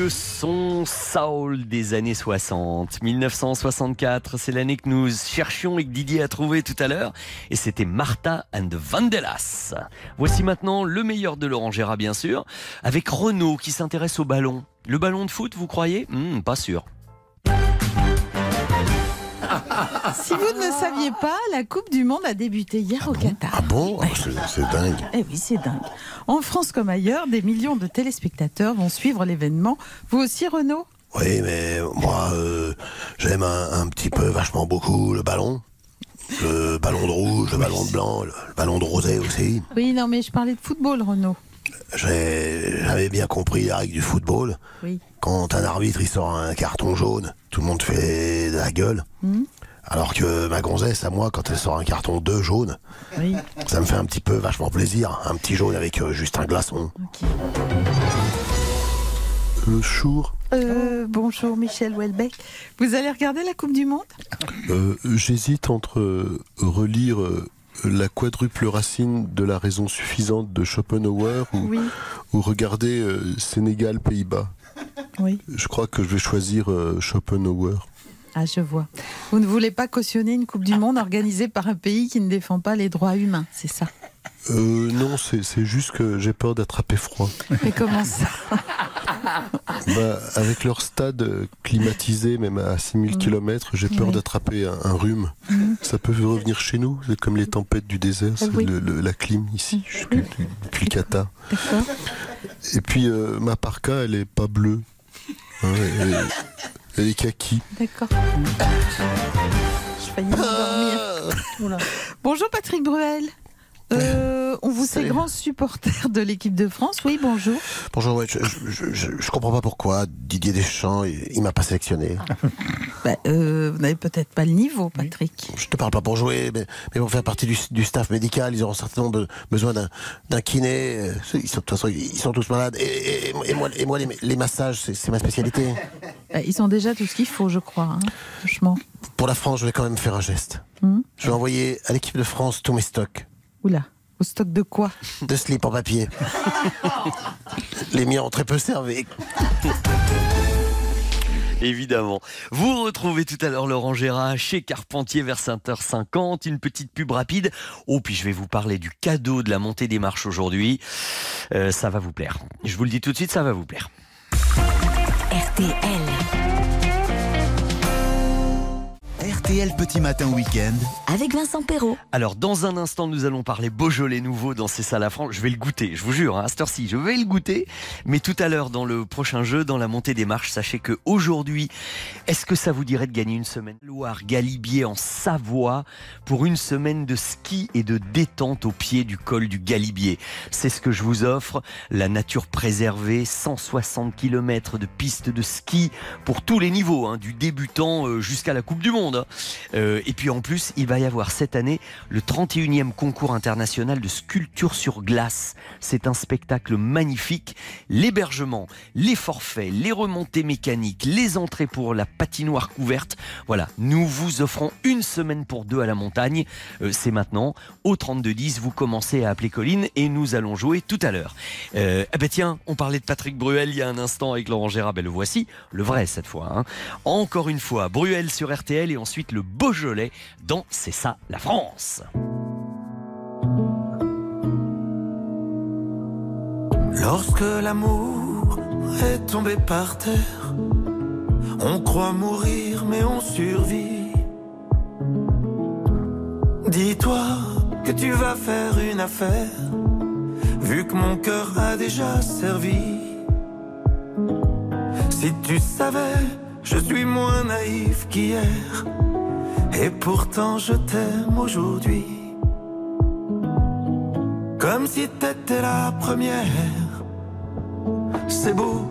Son soul des années 60. 1964, c'est l'année que nous cherchions et que Didier a trouvé tout à l'heure. Et c'était Martha and the Vandellas. Voici maintenant le meilleur de Laurent Gérard, bien sûr, avec Renaud qui s'intéresse au ballon. Le ballon de foot, vous croyez? Hmm, Pas sûr. Si vous ne saviez pas, la Coupe du Monde a débuté hier au Qatar. Ah bon Ah, c'est- C'est dingue. Eh oui, c'est dingue. En France comme ailleurs, des millions de téléspectateurs vont suivre l'événement. Vous aussi, Renaud? Oui, mais moi, euh, j'aime un, un petit peu, vachement beaucoup, le ballon. Le ballon de rouge, le ballon de blanc, le, le ballon de rosé aussi. Oui, non, mais je parlais de football, Renaud. J'avais bien compris la règle du football. Oui. Quand un arbitre il sort un carton jaune, tout le monde fait de la gueule. Hmm. Alors que ma gonzesse, à moi, quand elle sort un carton 2 jaune, Oui. ça me fait un petit peu vachement plaisir. Un petit jaune avec euh, juste un glaçon. Le chour, Euh, bonjour, Michel Houellebecq. Vous allez regarder la Coupe du Monde? Euh, J'hésite entre euh, relire euh, la quadruple racine de la raison suffisante de Schopenhauer ou, Oui. ou regarder euh, Sénégal-Pays-Bas. Oui. Je crois que je vais choisir euh, Schopenhauer. Ah, je vois. Vous ne voulez pas cautionner une Coupe du Monde organisée par un pays qui ne défend pas les droits humains, c'est ça? Euh, non, c'est juste que j'ai peur d'attraper froid. Mais comment ça Bah, avec leur stade climatisé, même à 6000 km, j'ai peur Oui. d'attraper un, un rhume. Mhm. Ça peut revenir chez nous, c'est comme les tempêtes du désert, c'est Oui. le- le- la clim ici, depuis le Qatar. D'accord. Et puis euh, ma parka, elle est pas bleue. Hein, elle, est, elle est kaki. D'accord. Je faillis m'endormir. Bonjour Patrick Bruel. Euh, on vous sait grand supporter de l'équipe de France. Oui, bonjour. Bonjour, ouais, je, je, je, je comprends pas pourquoi Didier Deschamps, il, il m'a pas sélectionné. Bah, euh, vous n'avez peut-être pas le niveau, Patrick. Je te parle pas pour jouer, mais, mais pour faire partie du, du staff médical, ils auront certainement be- besoin d'un kiné. euh, Ils sont, de toute façon, ils sont tous malades. Et, et- et moi, et moi les, les massages, c'est c'est ma spécialité. Bah, ils ont déjà tout ce qu'il faut, je crois. hein, franchement. Pour la France, je vais quand même faire un geste. Hmm Je vais envoyer à l'équipe de France tous mes stocks Oula, au stock de quoi de slip en papier. les miens ont très peu servi. Évidemment. Vous retrouvez tout à l'heure Laurent Gérard chez Carpentier vers 5h50. Une petite pub rapide. Oh, puis je vais vous parler du cadeau de la montée des marches aujourd'hui. Euh, ça va vous plaire. Je vous le dis tout de suite, ça va vous plaire. RTL. RTL Petit Matin Week-end. Avec Vincent Perrault. Alors, dans un instant, nous allons parler Beaujolais nouveau dans ces salles à France. Je vais le goûter, je vous jure, hein, à cette heure-ci, je vais le goûter. Mais tout à l'heure, dans le prochain jeu, dans la montée des marches, sachez que aujourd'hui, est-ce que ça vous dirait de gagner une semaine Loire Galibier en Savoie pour une semaine de ski et de détente au pied du col du Galibier? C'est ce que je vous offre. La nature préservée, 160 km de pistes de ski pour tous les niveaux, hein, du débutant euh, jusqu'à la Coupe du Monde. Euh, et puis en plus, il va y avoir cette année le 31e concours international de sculpture sur glace. C'est un spectacle magnifique. L'hébergement, les forfaits, les remontées mécaniques, les entrées pour la patinoire couverte. Voilà, nous vous offrons une semaine pour deux à la montagne. Euh, C'est maintenant. Au 3210, vous commencez à appeler Colline et nous allons jouer tout à l'heure. Euh, eh ben tiens, on parlait de Patrick Bruel il y a un instant avec Laurent Gérard. Ben le voici, le vrai cette fois. hein. Encore une fois, Bruel sur RTL et ensuite le Beaujolais dans C'est ça la France. Lorsque l'amour est tombé par terre, on croit mourir mais on survit. Dis-toi que tu vas faire une affaire, vu que mon cœur a déjà servi. Si tu savais, je suis moins naïf qu'hier, et pourtant je t'aime aujourd'hui. Comme si t'étais la première. C'est beau,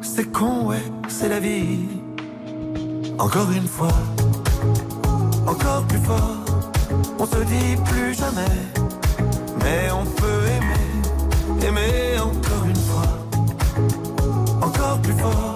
c'est con, ouais, c'est la vie. Encore une fois, encore plus fort. On se dit plus jamais, mais on peut aimer, aimer encore une fois. Encore plus fort,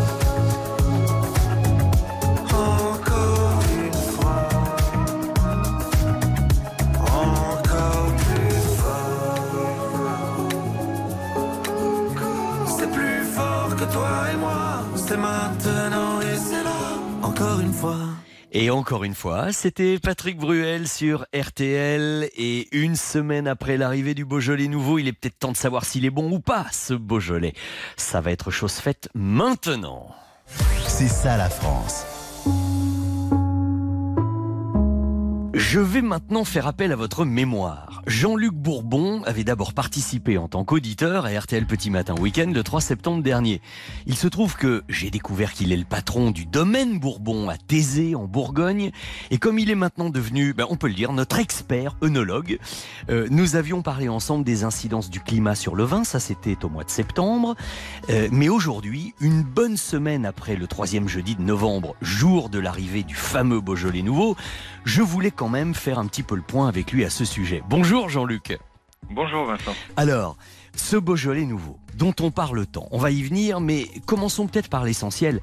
Et encore une fois, c'était Patrick Bruel sur RTL. Et une semaine après l'arrivée du Beaujolais nouveau, il est peut-être temps de savoir s'il est bon ou pas, ce Beaujolais. Ça va être chose faite maintenant. C'est ça la France. Je vais maintenant faire appel à votre mémoire. Jean-Luc Bourbon avait d'abord participé en tant qu'auditeur à RTL Petit Matin Week-end le 3 septembre dernier. Il se trouve que j'ai découvert qu'il est le patron du domaine Bourbon à Thésée en Bourgogne. Et comme il est maintenant devenu, ben, on peut le dire, notre expert œnologue, euh, nous avions parlé ensemble des incidences du climat sur le vin. Ça, c'était au mois de septembre. Euh, mais aujourd'hui, une bonne semaine après le troisième jeudi de novembre, jour de l'arrivée du fameux Beaujolais nouveau, je voulais quand même faire un petit peu le point avec lui à ce sujet. Bonjour Jean-Luc. Bonjour Vincent. Alors, ce Beaujolais nouveau, dont on parle tant, on va y venir, mais commençons peut-être par l'essentiel.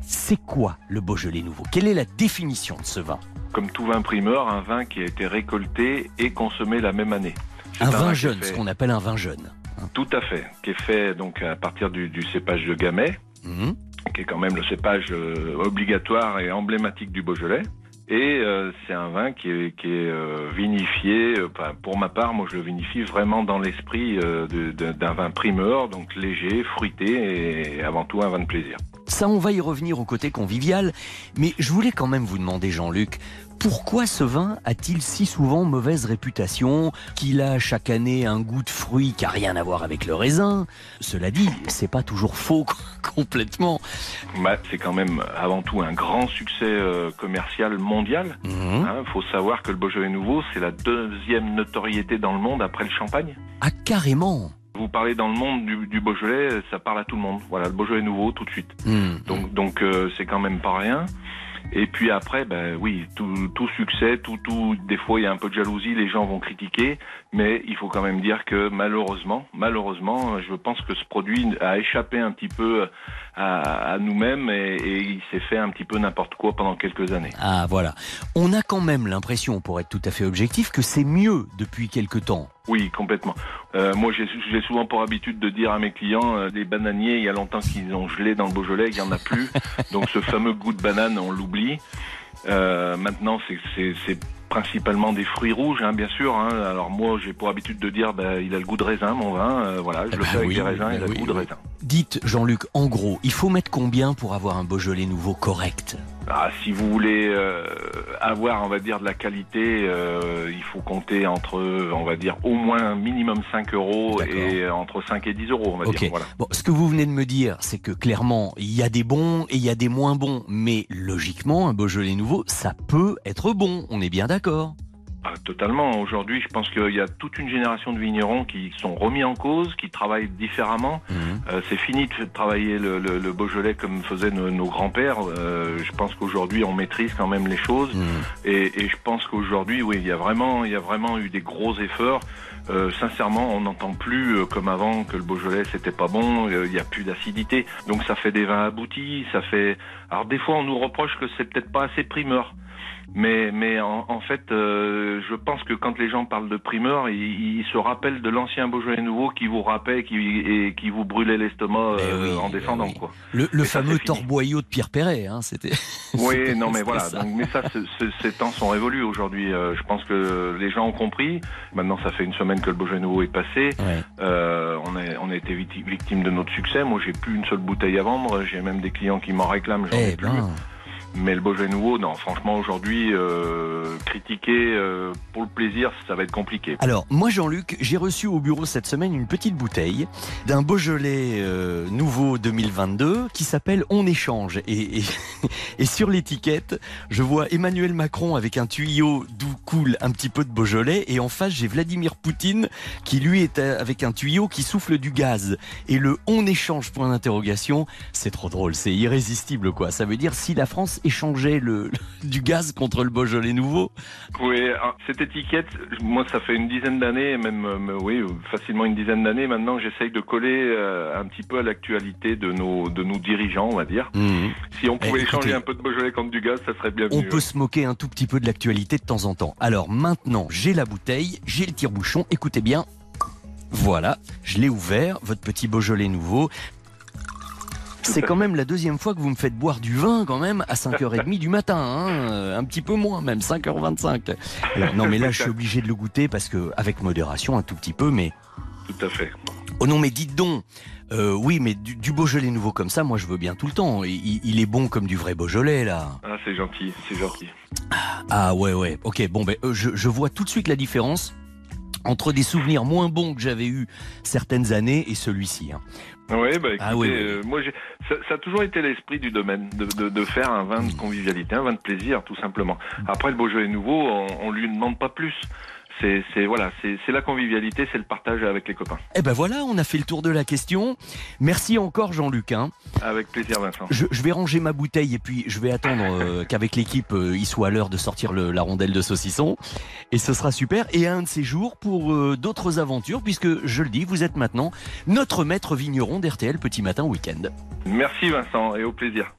C'est quoi le Beaujolais nouveau? Quelle est la définition de ce vin? Comme tout vin primeur, un vin qui a été récolté et consommé la même année. Un vin jeune, fait- ce qu'on appelle un vin jeune. Tout à fait, qui est fait donc à partir du, du cépage de Gamay, Mhm. qui est quand même le cépage euh, obligatoire et emblématique du Beaujolais. Et euh, c'est un vin qui est, qui euh, vinifié, euh, pour ma part, moi je le vinifie vraiment dans l'esprit d'un vin primeur, donc léger, fruité et avant tout un vin de plaisir. Ça, on va y revenir au côté convivial, mais je voulais quand même vous demander, Jean-Luc, pourquoi ce vin a-t-il si souvent mauvaise réputation Qu'il a chaque année un goût de fruit qui a rien à voir avec le raisin? Cela dit, c'est pas toujours faux complètement. Bah, c'est quand même avant tout un grand succès euh, commercial mondial. Il faut savoir que le Beaujolais nouveau, c'est la deuxième notoriété dans le monde après le champagne. Ah, carrément Vous parlez dans le monde du, du Beaujolais, ça parle à tout le monde. Voilà, le Beaujolais nouveau tout de suite. Hmm. Donc, donc euh, c'est quand même pas rien. Et puis après, ben oui, tout, tout succès, tout, tout. Des fois, il y a un peu de jalousie, les gens vont critiquer, mais il faut quand même dire que malheureusement, malheureusement, je pense que ce produit a échappé un petit peu à, à nous-mêmes et, et il s'est fait un petit peu n'importe quoi pendant quelques années. Ah voilà. On a quand même l'impression, pour être tout à fait objectif, que c'est mieux depuis quelque temps. Oui, complètement. Euh, moi, j'ai souvent pour habitude de dire à mes clients, euh, les bananiers, il y a longtemps qu'ils ont gelé dans le Beaujolais, il y en a plus. Donc, ce fameux goût de banane, on l'oublie. Euh, maintenant, c'est principalement des fruits rouges, hein, bien sûr. hein. Alors moi, j'ai pour habitude de dire, bah, il a le goût de raisin, mon vin. Euh, voilà, je Eh le ben fais avec des raisins, ben il a oui, le goût de raisin. Dites, Jean-Luc, en gros, il faut mettre combien pour avoir un Beaujolais nouveau correct? Ah, si vous voulez euh, avoir, on va dire, de la qualité, euh, il faut compter entre, on va dire, au moins minimum 5 euros et entre 5 et 10 euros, on va dire. Voilà. Bon, ce que vous venez de me dire, c'est que clairement, il y a des bons et il y a des moins bons. Mais logiquement, un Beaujolais nouveau, ça peut être bon. On est bien d'accord. Ah, totalement. Aujourd'hui, je pense qu'il y a toute une génération de vignerons qui sont remis en cause, qui travaillent différemment. Euh, c'est fini de travailler le, le- le Beaujolais comme faisaient nos, nos grands-pères. Euh, je pense qu'aujourd'hui, on maîtrise quand même les choses. Et, et je pense qu'aujourd'hui, oui, il y a vraiment, il y a vraiment eu des gros efforts. Euh, sincèrement, on n'entend plus euh, comme avant que le Beaujolais c'était pas bon. euh, Il y a plus d'acidité, donc ça fait des vins aboutis. Ça fait. Alors des fois, on nous reproche que c'est peut-être pas assez primeur. Mais, mais en, en fait, euh, je pense que quand les gens parlent de primeur, ils, ils se rappellent de l'ancien Beaujolais nouveau qui vous râpait qui, et qui vous brûlait l'estomac euh, en descendant. Quoi. Le, le fameux torboyau de Pierre Perret, hein, c'était. Oui, non, mais voilà. ça. Donc, mais ça, ce- ce- ces temps sont révolus aujourd'hui. Euh, je pense que les gens ont compris. Maintenant, ça fait une semaine que le Beaujolais nouveau est passé. Euh, on, a, on a été victi- victime de notre succès. Moi, j'ai plus une seule bouteille à vendre. J'ai même des clients qui m'en réclament. J'en ai Eh plus. Mais le Beaujolais nouveau, non, franchement, aujourd'hui, euh, critiquer euh, pour le plaisir, ça va être compliqué. Alors, moi, Jean-Luc, j'ai reçu au bureau cette semaine une petite bouteille d'un Beaujolais euh, nouveau 2022 qui s'appelle On échange. Et, et, et sur l'étiquette, je vois Emmanuel Macron avec un tuyau d'où coule un petit peu de Beaujolais. Et en face, j'ai Vladimir Poutine qui, lui, est avec un tuyau qui souffle du gaz. Et le On échange, point d'interrogation, c'est trop drôle, c'est irrésistible, quoi. Ça veut dire si la France échangeait le, du gaz contre le Beaujolais nouveau. Oui, ah, cette étiquette, moi, ça fait une dizaine d'années, même, euh, oui, facilement une dizaine d'années. Maintenant, j'essaye de coller euh, un petit peu à l'actualité de nos, de nos dirigeants, on va dire. Si on pouvait Eh, échanger écoutez, un peu de Beaujolais contre du gaz, ça serait bienvenu. On peut se moquer un tout petit peu de l'actualité de temps en temps. Alors maintenant, j'ai la bouteille, j'ai le tire-bouchon, écoutez bien. Voilà, je l'ai ouvert, votre petit Beaujolais nouveau. C'est quand même la deuxième fois que vous me faites boire du vin quand même à 5h30 du matin, hein, euh, un petit peu moins même, 5h25. Alors, non mais là je suis obligé de le goûter parce que avec modération un tout petit peu, mais Tout à fait. Oh non, mais dites donc. Euh, oui, mais du, du Beaujolais nouveau comme ça, moi je veux bien tout le temps. Il, il est bon comme du vrai Beaujolais là. Ah, c'est gentil, c'est gentil. Ah ouais ouais. Ok bon ben euh, je, je vois tout de suite la différence entre des souvenirs moins bons que j'avais eu certaines années et celui-ci. hein. Oui, bah écoutez, Ah oui, oui. euh, moi, ça, ça a toujours été l'esprit du domaine, de, de, de faire un vin de convivialité, un vin de plaisir, tout simplement. Après, le Beaujolais nouveau, on, on lui demande pas plus. C'est, voilà, la convivialité, c'est le partage avec les copains. Eh ben voilà, on a fait le tour de la question. Merci encore Jean-Luc. hein. Avec plaisir, Vincent. Je, je vais ranger ma bouteille et puis je vais attendre euh, qu'avec l'équipe, euh, il soit à l'heure de sortir le- la rondelle de saucisson. Et ce sera super. Et un de ces jours pour euh, d'autres aventures, puisque je le dis, vous êtes maintenant notre maître vigneron d'RTL Petit Matin Week-end. Merci Vincent et au plaisir.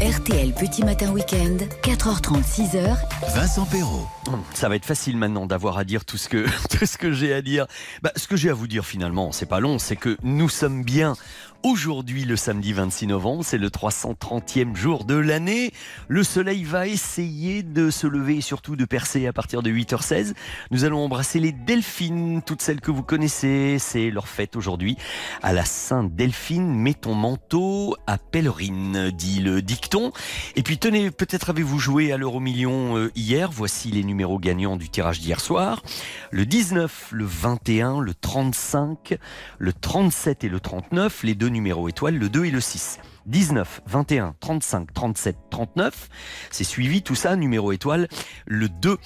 RTL Petit Matin Week-end, 4h30, 6h. Vincent Perrault. Ça va être facile maintenant d'avoir à dire tout ce que, que j'ai à dire. Bah, ce que j'ai à vous dire finalement, c'est pas long, c'est que nous sommes bien aujourd'hui le samedi 26 novembre, c'est le 330e jour de l'année. Le soleil va essayer de se lever et surtout de percer à partir de 8h16. Nous allons embrasser les delphines, toutes celles que vous connaissez. C'est leur fête aujourd'hui. À la Sainte-Delphine, mets ton manteau à pèlerine, dit le dicton. Et puis tenez, peut-être avez-vous joué à l'euro million euh, hier. Voici les numéros gagnants du tirage d'hier soir. Le 19, le 21, le 35, le 37 et le 39, les deux numéros étoiles, le 2 et le 6. 19, 21, 35, 37, 39. C'est suivi tout ça, numéro étoile, le 2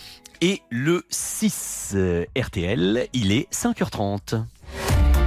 et le 6. Euh, RTL, il est 5h30.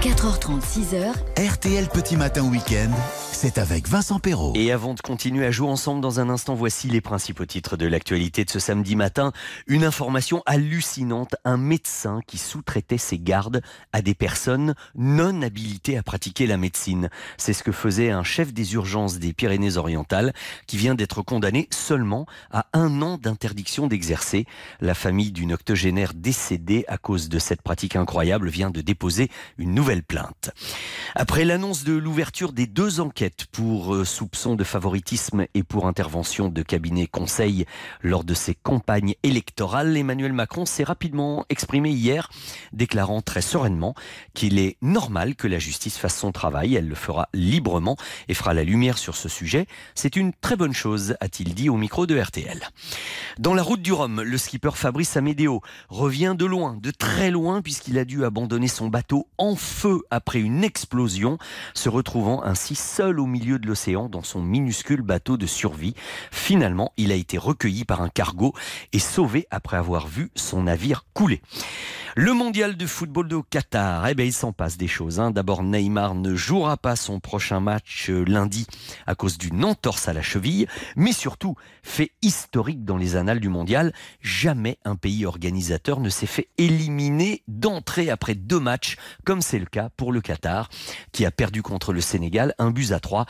4h30, 6h. RTL Petit Matin Week-end, c'est avec Vincent Perrault. Et avant de continuer à jouer ensemble dans un instant, voici les principaux titres de l'actualité de ce samedi matin. Une information hallucinante, un médecin qui sous-traitait ses gardes à des personnes non habilitées à pratiquer la médecine. C'est ce que faisait un chef des urgences des Pyrénées-Orientales qui vient d'être condamné seulement à un an d'interdiction d'exercer. La famille d'une octogénaire décédée à cause de cette pratique incroyable vient de déposer une nouvelle plainte. Après l'annonce de l'ouverture des deux enquêtes pour euh, soupçon de favoritisme et pour intervention de cabinet conseil lors de ses campagnes électorales, Emmanuel Macron s'est rapidement exprimé hier, déclarant très sereinement qu'il est normal que la justice fasse son travail, elle le fera librement et fera la lumière sur ce sujet. C'est une très bonne chose, a-t-il dit au micro de RTL. Dans la route du Rhum, le skipper Fabrice Amédéo revient de loin, de très loin, puisqu'il a dû abandonner son bateau en feu après une explosion, se retrouvant ainsi seul au milieu de l'océan dans son minuscule bateau de survie. Finalement, il a été recueilli par un cargo et sauvé après avoir vu son navire couler. Le mondial de football de Qatar, eh ben, il s'en passe des choses. hein. D'abord, Neymar ne jouera pas son prochain match euh, lundi à cause d'une entorse à la cheville, mais surtout, fait historique dans les annales du mondial, jamais un pays organisateur ne s'est fait éliminer d'entrée après deux matchs, comme c'est le cas pour le Qatar, qui a perdu contre le Sénégal un but à trois.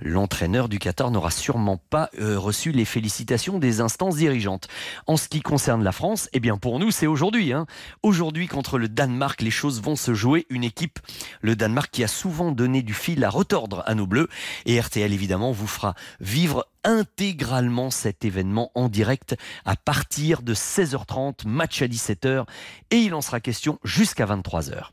L'entraîneur du Qatar n'aura sûrement pas euh, reçu les félicitations des instances dirigeantes. En ce qui concerne la France, eh bien pour nous, c'est aujourd'hui. hein. Aujourd'hui, contre le Danemark, les choses vont se jouer. Une équipe, le Danemark, qui a souvent donné du fil à retordre à nos Bleus. Et RTL, évidemment, vous fera vivre intégralement cet événement en direct à partir de 16h30, match à 17h, et il en sera question jusqu'à 23h.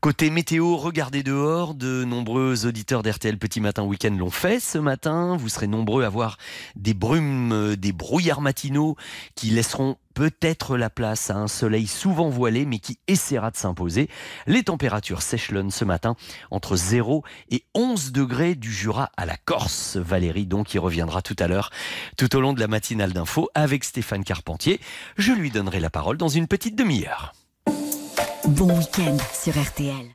Côté météo, regardez dehors, de nombreux auditeurs d'RTL Petit Matin Week-end l'ont fait ce matin, vous serez nombreux à voir des brumes, euh, des brouillards matinaux qui laisseront peut-être la place à un soleil souvent voilé mais qui essaiera de s'imposer. Les températures s'échelonnent ce matin entre 0 et 11 degrés du Jura à la Corse. Valérie donc y reviendra tout à l'heure tout au long de la matinale d'info avec Stéphane Carpentier. Je lui donnerai la parole dans une petite demi-heure. Bon week-end sur RTL.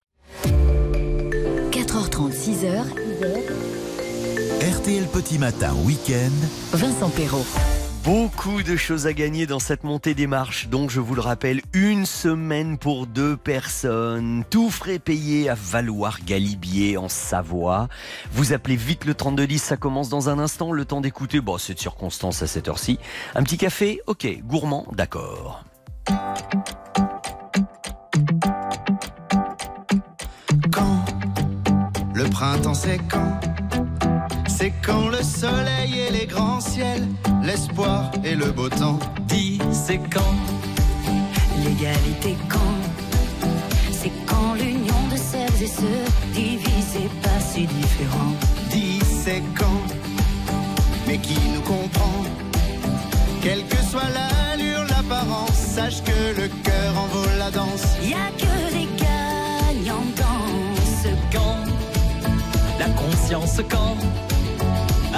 4h30, 6h. RTL Petit Matin Week-end. Vincent Perrault. Beaucoup de choses à gagner dans cette montée des marches. Donc, je vous le rappelle, une semaine pour deux personnes. Tout frais payé à Valoir-Galibier en Savoie. Vous appelez vite le 3210, ça commence dans un instant. Le temps d'écouter, bon, c'est de circonstance à cette heure-ci. Un petit café Ok. Gourmand D'accord. Quand le printemps c'est quand C'est quand le soleil et les grands ciels, l'espoir et le beau temps. Dis c'est quand L'égalité quand C'est quand l'union de celles et ceux divisés pas si différents. Dis c'est quand Mais qui nous comprend? Quelle que soit l'allure, l'apparence, sache que le cœur en vaut la danse. Y a que des gagnants dans ce Quand La conscience quand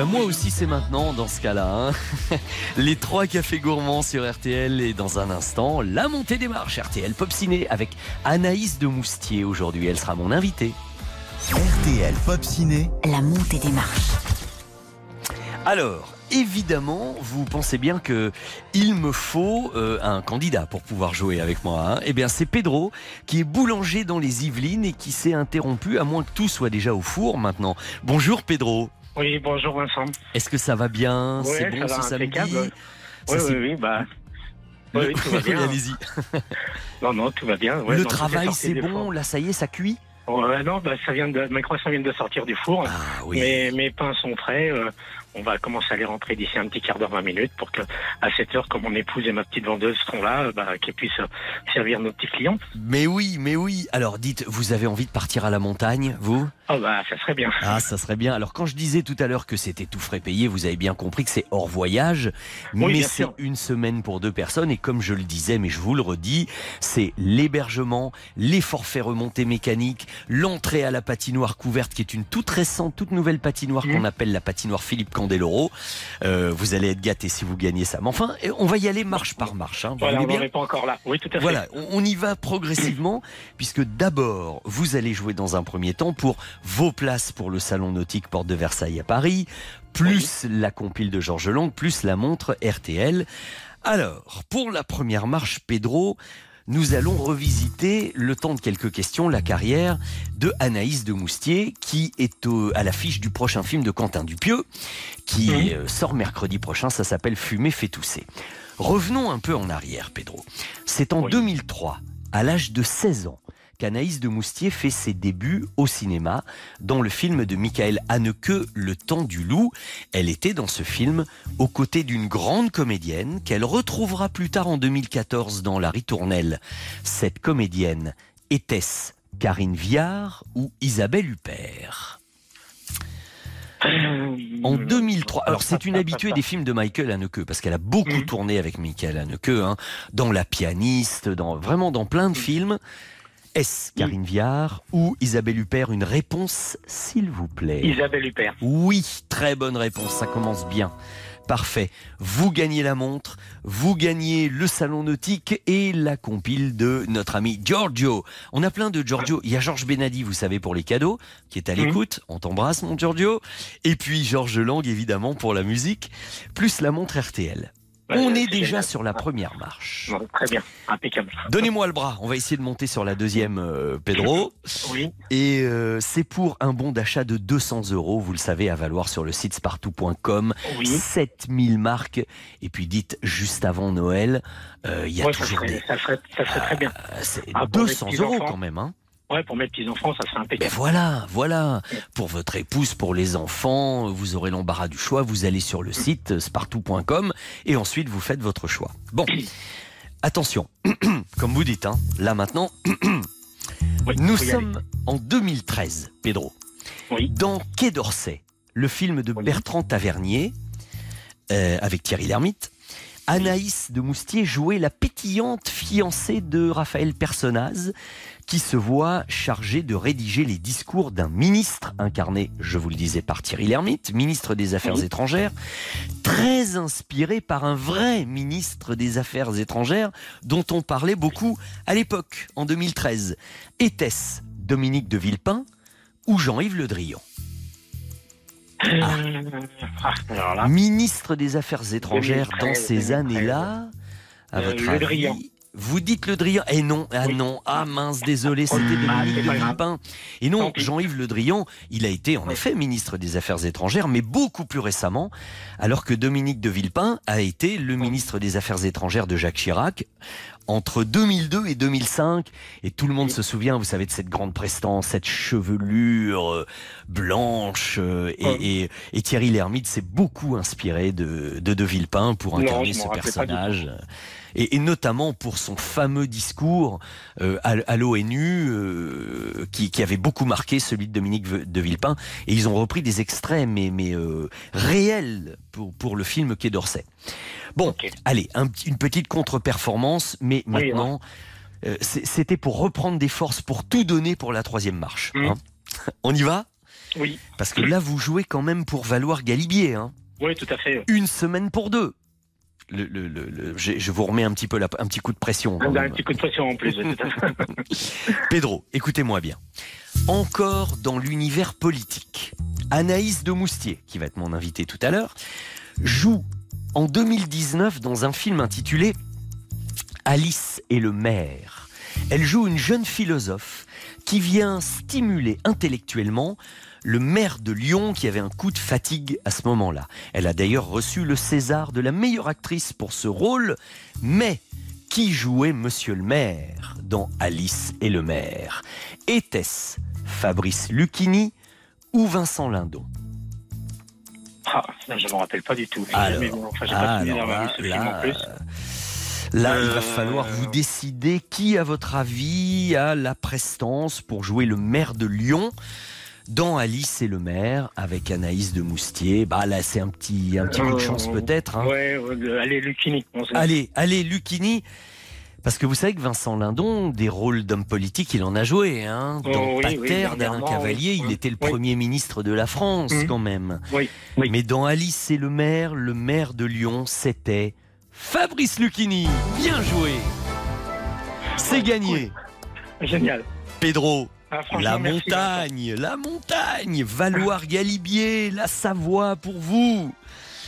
Ben moi aussi c'est maintenant dans ce cas-là. hein. Les trois cafés gourmands sur RTL et dans un instant la montée des marches RTL Pop Ciné avec Anaïs de Moustier aujourd'hui. Elle sera mon invitée. RTL Pop Ciné. La montée des marches. Alors, évidemment, vous pensez bien que il me faut euh, un candidat pour pouvoir jouer avec moi. hein. Eh bien, c'est Pedro qui est boulanger dans les Yvelines et qui s'est interrompu à moins que tout soit déjà au four maintenant. Bonjour Pedro. Oui, bonjour Vincent. Est-ce que ça va bien? Ouais, C'est bon ça va ce samedi? impeccable. Ça, Oui, oui, oui, bah. Le- Oui, oui, tout va bien. Allez-y. Non, non, tout va bien. Ouais, le non, travail, c'est bon? Là, ça y est, ça cuit? Ouais, non, bah, ça vient de, mes croissants viennent de sortir du four. Ah, oui. mes, mes pains sont prêts. euh, on va commencer à les rentrer d'ici un petit quart d'heure, 20 minutes, pour que à cette heure, comme mon épouse et ma petite vendeuse seront là, bah, qu'ils puissent servir nos petits clients. Mais oui, mais oui. Alors, dites, vous avez envie de partir à la montagne, vous? Oh bah, ça serait bien. Ah, ça serait bien. Alors, quand je disais tout à l'heure que c'était tout frais payé, vous avez bien compris que c'est hors voyage, Oui, mais c'est une semaine pour deux personnes. Et comme je le disais, mais je vous le redis, c'est l'hébergement, les forfaits remontées mécaniques, l'entrée à la patinoire couverte, qui est une toute récente, toute nouvelle patinoire Mmh. qu'on appelle la patinoire Philippe Candeloro. Euh, vous allez être gâtés si vous gagnez ça. Mais enfin, on va y aller marche par marche. Hein. Vous Voilà, on bien n'en est pas encore là. Oui, tout à fait. voilà, on y va progressivement, puisque d'abord, vous allez jouer dans un premier temps pour vos places pour le Salon Nautique Porte de Versailles à Paris, plus la compile de Georges Lang, plus la montre RTL. Alors, pour la première marche, Pedro, nous allons revisiter, le temps de quelques questions, la carrière de Anaïs de Moustier, qui est au- à l'affiche du prochain film de Quentin Dupieux, qui euh, sort mercredi prochain, ça s'appelle Fumer fait tousser. Revenons un peu en arrière, Pedro. C'est en 2003, à l'âge de 16 ans, qu'Anaïs de Moustier fait ses débuts au cinéma dans le film de Michael Haneke, Le Temps du Loup. Elle était dans ce film aux côtés d'une grande comédienne qu'elle retrouvera plus tard en 2014 dans La Ritournelle. Cette comédienne était-ce Karine Viard ou Isabelle Huppert? En 2003, alors c'est une habituée des films de Michael Haneke parce qu'elle a beaucoup tourné avec Michael Haneke, hein, dans La Pianiste, dans vraiment dans plein de films. Est-ce Karine Viard ou Isabelle Huppert Une réponse, s'il vous plaît. Isabelle Huppert. Oui, très bonne réponse, ça commence bien. Parfait. Vous gagnez la montre, vous gagnez le salon nautique et la compile de notre ami Giorgio. On a plein de Giorgio. Il y a Georges Benadi, vous savez, pour les cadeaux, qui est à l'écoute. On t'embrasse, mon Giorgio. Et puis Georges Lang, évidemment, pour la musique, plus la montre RTL. Ouais, On c'est est déjà sur la première marche. Très bien, impeccable. Donnez-moi le bras. On va essayer de monter sur la deuxième, euh, Pedro. Oui. Et euh, c'est pour un bon d'achat de 200 euros, vous le savez, à valoir sur le site spartou.com. Oui. 7000 marques. Et puis dites, juste avant Noël, euh, il y a Ouais, ça, toujours serait, des... ça, serait, ça serait très bien. c'est Ah, mes 200 petits euros quand même, hein Ouais, pour mes petits-enfants, ça serait Ben impeccable. voilà, voilà. Pour votre épouse, pour les enfants, vous aurez l'embarras du choix. Vous allez sur le site spartou.com et ensuite vous faites votre choix. Bon, attention, comme vous dites, hein, là maintenant, nous sommes en 2013, Pedro. Dans Quai d'Orsay, le film de Bertrand Tavernier euh, avec Thierry Lhermitte. Anaïs de Moustier jouait la pétillante fiancée de Raphaël Personnaz, qui se voit chargée de rédiger les discours d'un ministre incarné, je vous le disais, par Thierry Lhermitte, ministre des Affaires étrangères, très inspiré par un vrai ministre des Affaires étrangères dont on parlait beaucoup à l'époque, en 2013. Était-ce Dominique de Villepin ou Jean-Yves Le Drian? Ah, alors là, Ministre des Affaires étrangères dans 2013, ces 2013. années-là, à Euh, votre avis Drian. Vous dites Le Drian Eh non, ah non, ah mince, désolé, c'était Ah, Dominique de. Villepin. Et non, Jean-Yves Le Drian, il a été en effet ministre des Affaires étrangères, mais beaucoup plus récemment, alors que Dominique de Villepin a été le ministre des Affaires étrangères de Jacques Chirac entre 2002 et 2005. Et tout le monde se souvient, vous savez, de cette grande prestance, cette chevelure euh, blanche. euh, et, et- et Thierry Lhermitte s'est beaucoup inspiré de, de De Villepin pour incarner ce personnage. Et, et notamment pour son fameux discours euh, à, à l'ONU euh, qui, qui avait beaucoup marqué celui de Dominique de Villepin. Et ils ont repris des extraits, mais, mais euh, réels pour, pour le film Quai d'Orsay. Bon, allez, un une petite contre-performance, mais Oui, maintenant, c'était pour reprendre des forces, pour tout donner pour la troisième marche. hein. On y va? Oui. Parce que là, vous jouez quand même pour valoir Galibier. Hein. Oui, tout à fait. Une semaine pour deux. Le, le- le- le- je, je vous remets un petit peu la- un petit coup de pression. Un, petit coup de pression en plus. Pedro, écoutez-moi bien. Encore dans l'univers politique, Anaïs de Moustier, qui va être mon invité tout à l'heure, joue en 2019 dans un film intitulé Alice et le maire. Elle joue une jeune philosophe qui vient stimuler intellectuellement le maire de Lyon qui avait un coup de fatigue à ce moment-là. Elle a d'ailleurs reçu le César de la meilleure actrice pour ce rôle, mais qui jouait Monsieur le maire dans Alice et le maire? Était-ce Fabrice Lucchini ou Vincent Lindon? Ah, je ne me rappelle pas du tout. Alors, bon, enfin, pas d'avoir là, vu ce film là, en plus. Là, il va Euh, falloir vous décider qui, à votre avis, a la prestance pour jouer le maire de Lyon? Dans Alice et le maire avec Anaïs de Moustier. Bah là, c'est un petit, un petit coup de chance Euh, peut-être. hein. Ouais, allez, se- Allez, allez, Lucchini. Parce que vous savez que Vincent Lindon, des rôles d'homme politique, il en a joué. Hein. Oh, Dans oui, Pater oui, d'Alain dernièrement, Cavalier, oui. il était le. Premier ministre de la France Mhm. quand même. Oui, Mais dans Alice et le maire, le maire de Lyon, c'était Fabrice Lucchini. Bien joué. C'est gagné. Génial. Pedro, Ah, la merci, montagne, la montagne, Valoir-Galibier, la Savoie pour vous.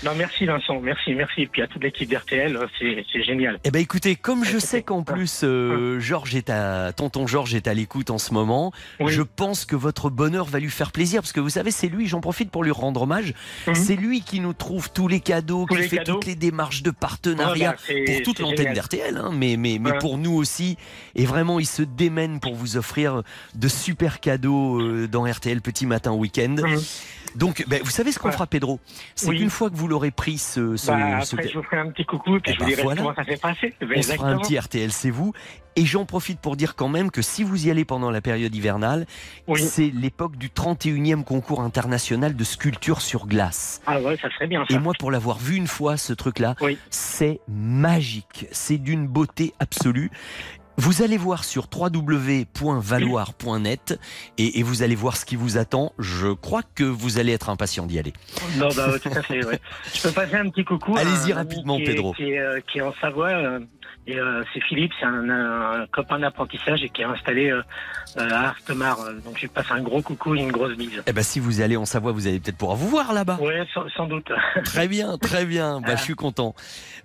Non, merci Vincent, merci, merci. Et puis à toute l'équipe d'RTL, c'est c'est génial. Eh ben écoutez, comme je sais qu'en plus euh, Georges est à tonton Georges est à l'écoute en ce moment, je pense que votre bonheur va lui faire plaisir parce que vous savez c'est lui, j'en profite pour lui rendre hommage, c'est lui qui nous trouve tous les cadeaux, Tous qui les fait cadeaux. toutes les démarches de partenariat Voilà, c'est- pour toute l'antenne d'RTL, hein, mais mais mais Ouais. pour nous aussi et vraiment il se démène pour vous offrir de super cadeaux euh, dans RTL Petit Matin Week-end. Donc, ben, vous savez ce qu'on fera, Pedro? C'est Oui. qu'une fois que vous l'aurez pris, ce, ce, Bah, ce- je vous ferai un petit coucou et puis je vous ben, dirai voilà. comment ça s'est passé. On se fera un petit RTL, c'est vous. Et j'en profite pour dire quand même que si vous y allez pendant la période hivernale, c'est l'époque du 31e concours international de sculpture sur glace. Ah ouais, ça serait bien ça. Et moi, pour l'avoir vu une fois, ce truc-là, c'est magique. C'est d'une beauté absolue. Vous allez voir sur www.valoir.net et, et vous allez voir ce qui vous attend. Je crois que vous allez être impatient d'y aller. Non, bah, tout à fait, ouais. Je peux passer un petit coucou. Allez-y rapidement, qui est- Pedro. Qui est, euh, qui est en Savoie. Et euh, c'est Philippe, c'est un, un copain d'apprentissage et qui est installé euh, euh, à Artemar. Donc je lui passe un gros coucou et une grosse bise. Eh ben, si vous allez en Savoie, vous allez peut-être pouvoir vous voir là-bas. Ouais, sans, sans doute. Très bien, très bien. Bah, je suis content.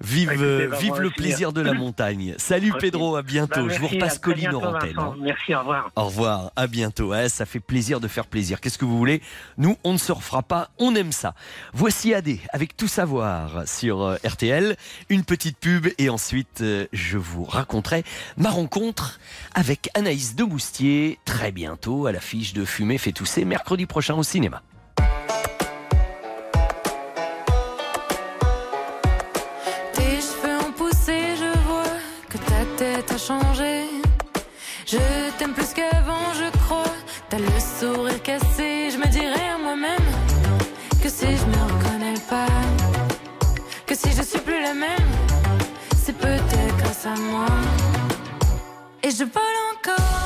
Vive, Écoutez, euh, bah, vive le plaisir hein. de la montagne. Salut. Pedro, à bientôt. Bah, je vous repasse Colline bientôt. Vincent. Merci, au revoir. Au revoir, à bientôt. Ouais, ça fait plaisir de faire plaisir. Qu'est-ce que vous voulez? Nous, on ne se refera pas, on aime ça. Voici AD avec tout savoir sur RTL. Une petite pub et ensuite euh, je vous raconterai ma rencontre avec Anaïs de Moustier très bientôt à l'affiche de Fumer fait tousser mercredi prochain au cinéma. Tes cheveux ont poussé, je vois que ta tête a changé. Je t'aime plus qu'avant, je crois. T'as le sourire cassé, je me dirais à moi-même que si je me reconnais pas, que si je suis plus la même, à moi. Et je vole encore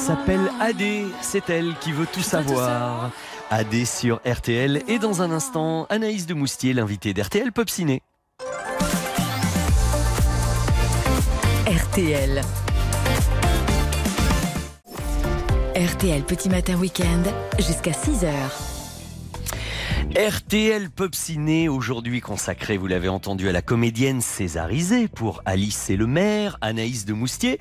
s'appelle Adé, c'est elle qui veut tout savoir. Adé sur RTL et dans un instant, Anaïs de Moustier, l'invité d'RTL Pop Ciné. RTL. RTL Petit Matin Week-end jusqu'à 6h. RTL Pop Ciné, aujourd'hui consacré, vous l'avez entendu, à la comédienne césarisée pour Alice et le maire, Anaïs de Moustier.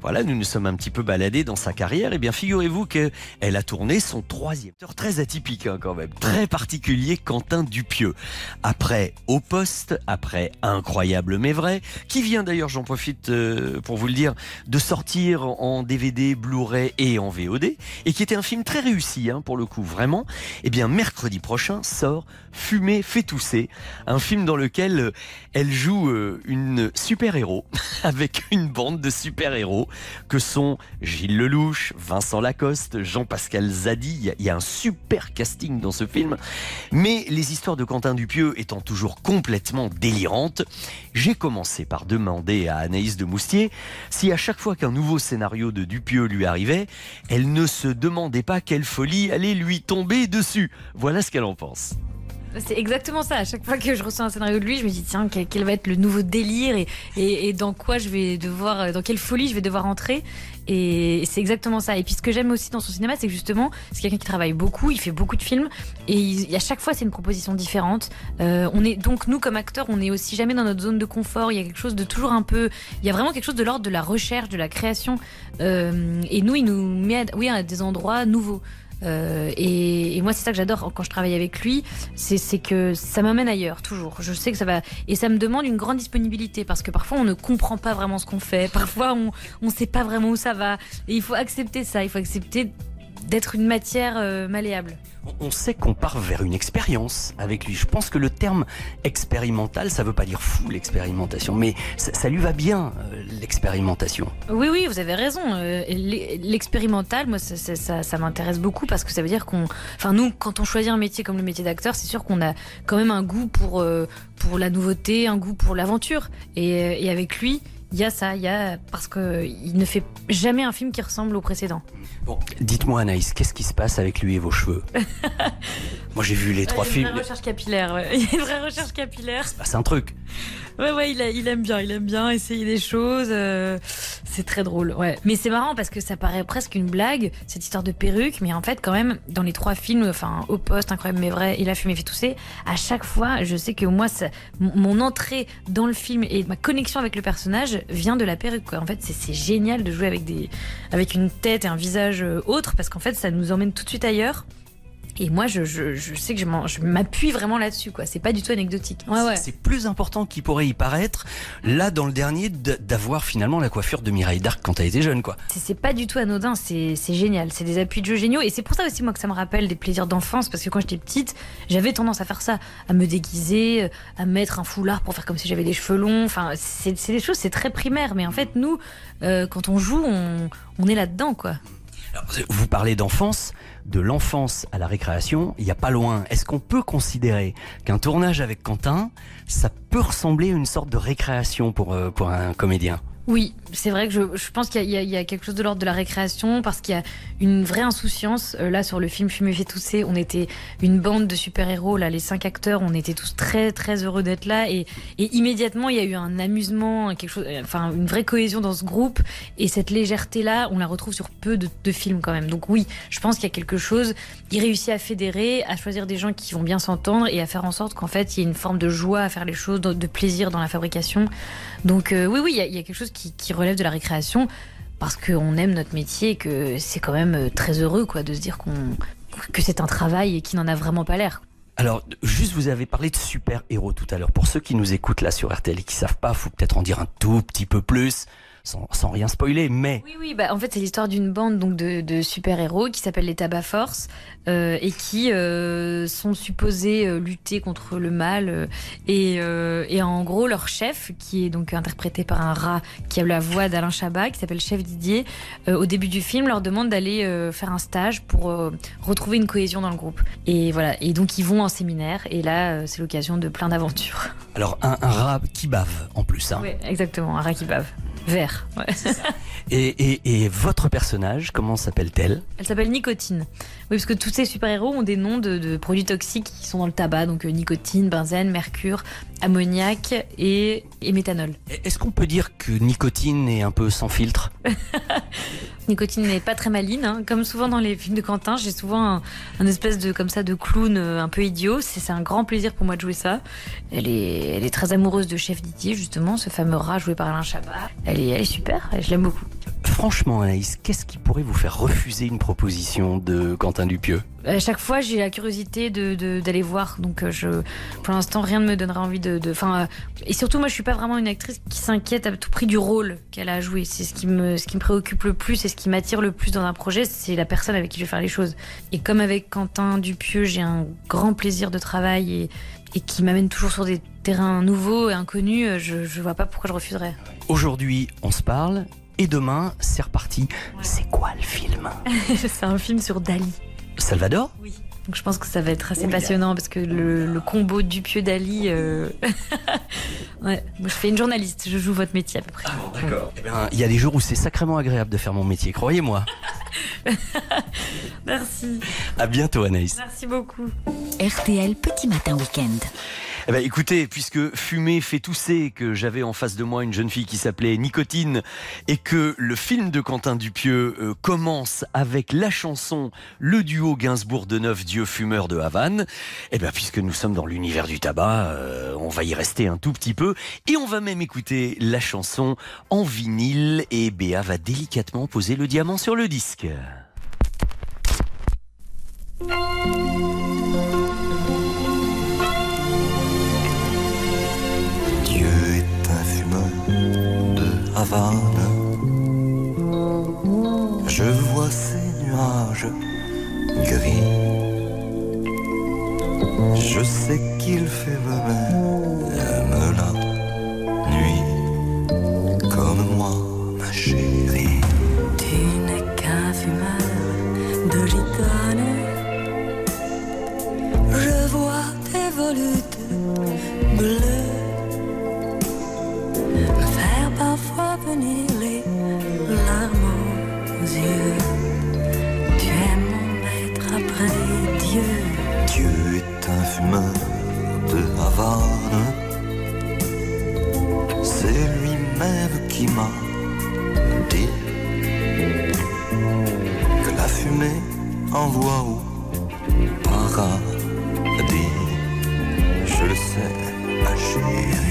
Voilà, nous nous sommes un petit peu baladés dans sa carrière. Et bien, figurez-vous qu'elle a tourné son troisième acteur très atypique hein, quand même, très particulier, Quentin Dupieux. Après Au Poste, après Incroyable mais vrai, qui vient d'ailleurs, j'en profite euh, pour vous le dire, de sortir en DVD, Blu-ray et en VOD, et qui était un film très réussi hein, pour le coup, vraiment. Et bien, mercredi prochain sort Fumer fait tousser, un film dans lequel euh, elle joue euh, une super-héros avec une bande de super-héros que sont Gilles Lelouch, Vincent Lacoste, Jean-Pascal Zadi. Il y a- Il y, a un super casting dans ce film. Mais les histoires de Quentin Dupieux étant toujours complètement délirantes, j'ai commencé par demander à Anaïs de Moustier si à chaque fois qu'un nouveau scénario de Dupieux lui arrivait, elle ne se demandait pas quelle folie allait lui tomber dessus. Voilà ce qu'elle en pense. C'est exactement ça. À chaque fois que je reçois un scénario de lui, je me dis tiens quel, va être le nouveau délire et, et, et dans quoi je vais devoir, dans quelle folie je vais devoir entrer. Et c'est exactement ça. Et puis ce que j'aime aussi dans son cinéma, c'est que justement, c'est quelqu'un qui travaille beaucoup, il fait beaucoup de films et il- à chaque fois c'est une proposition différente. Euh, on est donc nous comme acteurs, on est aussi jamais dans notre zone de confort. Il y a quelque chose de toujours un peu, il y a vraiment quelque chose de l'ordre de la recherche, de la création. Euh, et nous, il nous met, à, oui, à des endroits nouveaux. Euh, et, et moi, c'est ça que j'adore quand je travaille avec lui, c'est que ça m'amène ailleurs, toujours. Je sais que ça va. Et ça me demande une grande disponibilité parce que parfois on ne comprend pas vraiment ce qu'on fait, parfois on ne sait pas vraiment où ça va. Et il faut accepter ça, il faut accepter d'être une matière euh, malléable. On sait qu'on part vers une expérience avec lui. Je pense que le terme expérimental, ça veut pas dire fou l'expérimentation, mais ça, ça lui va bien euh, l'expérimentation. Oui, oui, vous avez raison. Euh, l'e- L'expérimental, moi, ça, ça- ça- m'intéresse beaucoup parce que ça veut dire qu'on. Enfin, nous, quand on choisit un métier comme le métier d'acteur, c'est sûr qu'on a quand même un goût pour, pour la nouveauté, un goût pour l'aventure. Et, et avec lui, il y a ça, il y a. Parce qu'il ne fait jamais un film qui ressemble au précédent. Bon, dites-moi Anaïs, qu'est-ce qui se passe avec lui et vos cheveux? Moi j'ai vu les trois Il y a une films. vraie recherche capillaire, ouais. Il y a une vraie recherche capillaire. C'est un truc. Ouais, ouais, il, aime bien, il aime bien essayer des choses. euh, c'est très drôle, ouais. Mais c'est marrant parce que ça paraît presque une blague, cette histoire de perruque, mais en fait, quand même, dans les trois films, enfin, Au Poste, Incroyable mais vrai, Il a fumé fait tousser, à chaque fois, je sais que moi, ça, mon- entrée dans le film et ma connexion avec le personnage vient de la perruque, quoi. En fait, c'est c'est génial de jouer avec des, avec une tête et un visage euh, autre parce qu'en fait, ça nous emmène tout de suite ailleurs. Et moi, je, je, je sais que je m'appuie vraiment là-dessus, quoi. C'est pas du tout anecdotique. Ouais, ouais. C'est plus important qu'il pourrait y paraître, là dans le dernier, d'avoir finalement la coiffure de Mireille Darc quand elle était jeune, quoi. C'est- pas du tout anodin, c'est génial. C'est des appuis de jeu géniaux. Et c'est pour ça aussi, moi, que ça me rappelle des plaisirs d'enfance. Parce que quand j'étais petite, j'avais tendance à faire ça. À me déguiser, à mettre un foulard pour faire comme si j'avais des cheveux longs. Enfin, c'est des choses, c'est très primaire. Mais en fait, nous, euh, quand on joue, on, on est là-dedans, quoi. Vous parlez d'enfance, de l'enfance à la récréation, il n'y a pas loin. Est-ce qu'on peut considérer qu'un tournage avec Quentin, ça peut ressembler à une sorte de récréation pour, euh, pour un comédien? Oui, c'est vrai que je, pense qu'il y, a- quelque chose de l'ordre de la récréation parce qu'il y a une vraie insouciance. Euh, là, sur le film Fumer fait tousser, on était une bande de super-héros, là, les cinq acteurs, on était tous très très heureux d'être là et, immédiatement il y a eu un amusement, quelque chose, euh, enfin une vraie cohésion dans ce groupe et cette légèreté-là, on la retrouve sur peu de, films quand même. Donc oui, je pense qu'il y a quelque chose. Il réussit à fédérer, à choisir des gens qui vont bien s'entendre et à faire en sorte qu'en fait il y ait une forme de joie à faire les choses, de plaisir dans la fabrication. Donc euh, oui, oui, il y, a- il y a quelque chose qui, qui relève de la récréation parce qu'on aime notre métier et que c'est quand même euh, très heureux quoi de se dire que c'est un travail et qui n'en a vraiment pas l'air. Alors, juste, vous avez parlé de super-héros tout à l'heure. Pour ceux qui nous écoutent là sur RTL et qui savent pas, faut peut-être en dire un tout petit peu plus, sans, sans rien spoiler, mais... Oui, oui, bah, en fait, c'est l'histoire d'une bande donc de, de super-héros qui s'appelle les Tabac Force euh, et qui euh, sont supposés euh, lutter contre le mal. et, et en gros, leur chef, qui est donc interprété par un rat qui a la voix d'Alain Chabat, qui s'appelle Chef Didier, au début du film, leur demande d'aller faire un stage pour retrouver une cohésion dans le groupe. Et voilà, et donc ils vont en séminaire, et là, c'est l'occasion de plein d'aventures. Alors, un, un rat qui bave, en plus. Hein. Oui, exactement, un rat qui bave. Vert. ouais. Et, et, et votre personnage, comment s'appelle-t-elle? Elle s'appelle Nicotine. Oui, parce que tous ces super-héros ont des noms de, de produits toxiques qui sont dans le tabac, donc euh, nicotine, benzène, mercure, ammoniac et, et méthanol. Est-ce qu'on peut dire que nicotine est un peu sans filtre? Nicotine n'est pas très maline, hein. comme souvent dans les films de Quentin. J'ai souvent un, un espèce de comme ça de clown euh, un peu idiot. C'est c'est un grand plaisir pour moi de jouer ça. Elle est, elle est très amoureuse de Chef Didier justement, ce fameux rat joué par Alain Chabat. Elle est, elle est super. Je l'aime beaucoup. Franchement, Anaïs, qu'est-ce qui pourrait vous faire refuser une proposition de Quentin Dupieux? À chaque fois, j'ai la curiosité de- de- d'aller voir. Donc, euh, je, pour l'instant, rien ne me donnera envie de. de- Enfin, euh, et surtout, moi, je suis pas vraiment une actrice qui s'inquiète à tout prix du rôle qu'elle a à jouer. C'est ce qui me, ce qui me préoccupe le plus et ce qui m'attire le plus dans un projet, c'est la personne avec qui je vais faire les choses. Et comme avec Quentin Dupieux, j'ai un grand plaisir de travail et, et qui m'amène toujours sur des terrains nouveaux et inconnus, euh, je, je vois pas pourquoi je refuserais. Aujourd'hui, on se parle, et demain, c'est reparti. C'est quoi le film? C'est un film sur Dali. Salvador? Oui. Donc je pense que ça va être assez passionnant parce que le, le combo Dupieux Dali. euh, ouais, moi je fais une journaliste, je joue votre métier à peu près. D'accord. Eh bien, il y a des jours où c'est sacrément agréable de faire mon métier, croyez-moi. Merci. À bientôt, Anaïs. Merci beaucoup. RTL Petit Matin Week-end. Eh ben, écoutez, puisque fumer fait tousser, que j'avais en face de moi une jeune fille qui s'appelait Nicotine, et que le film de Quentin Dupieux euh, commence avec la chanson Le duo Gainsbourg-Deneuve, Dieu fumeur de Havane, eh ben, puisque nous sommes dans l'univers du tabac, euh, on va y rester un tout petit peu, et on va même écouter la chanson en vinyle, et Béa va délicatement poser le diamant sur le disque. Je vois ces nuages gris. Je sais qu'il fait même la nuit comme moi, ma chérie. Tu n'es qu'un fumeur de gitane. Je vois tes volutes bleues les larmes aux yeux. Tu es mon maître après Dieu. Dieu est un fumeur de Havane. C'est lui-même qui m'a dit que la fumée envoie au paradis. Je le sais, ma chérie.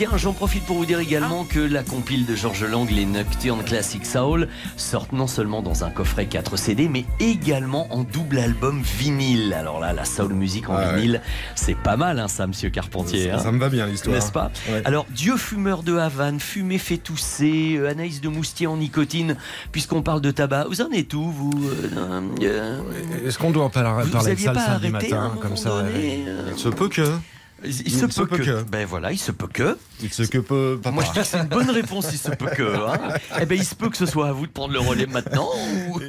Tiens, j'en profite pour vous dire également que la compile de Georges Lang, les Nocturnes Classic Soul, sortent non seulement dans un coffret 4 CD, mais également en double album vinyle. Alors là, la soul music en Ah ouais. vinyle, c'est pas mal, hein, ça, monsieur Carpentier. Ça- hein. ça me va bien, l'histoire. N'est-ce pas Ouais. Alors, Dieu fumeur de Havane, fumée fait tousser, euh, Anaïs de Moustier en nicotine, puisqu'on parle de tabac. Vous en êtes où, vous euh, euh, Est-ce qu'on doit en parler, Vous- parler de ça le samedi matin, comme ça donné, ouais. euh, Il se peut que. Il, il se, peut, que. Ben voilà, il se peut que. Il se que peut. Papa. Moi, je dis que c'est une bonne réponse, il se peut que. hein. Eh ben, il se peut que ce soit à vous de prendre le relais maintenant. ou-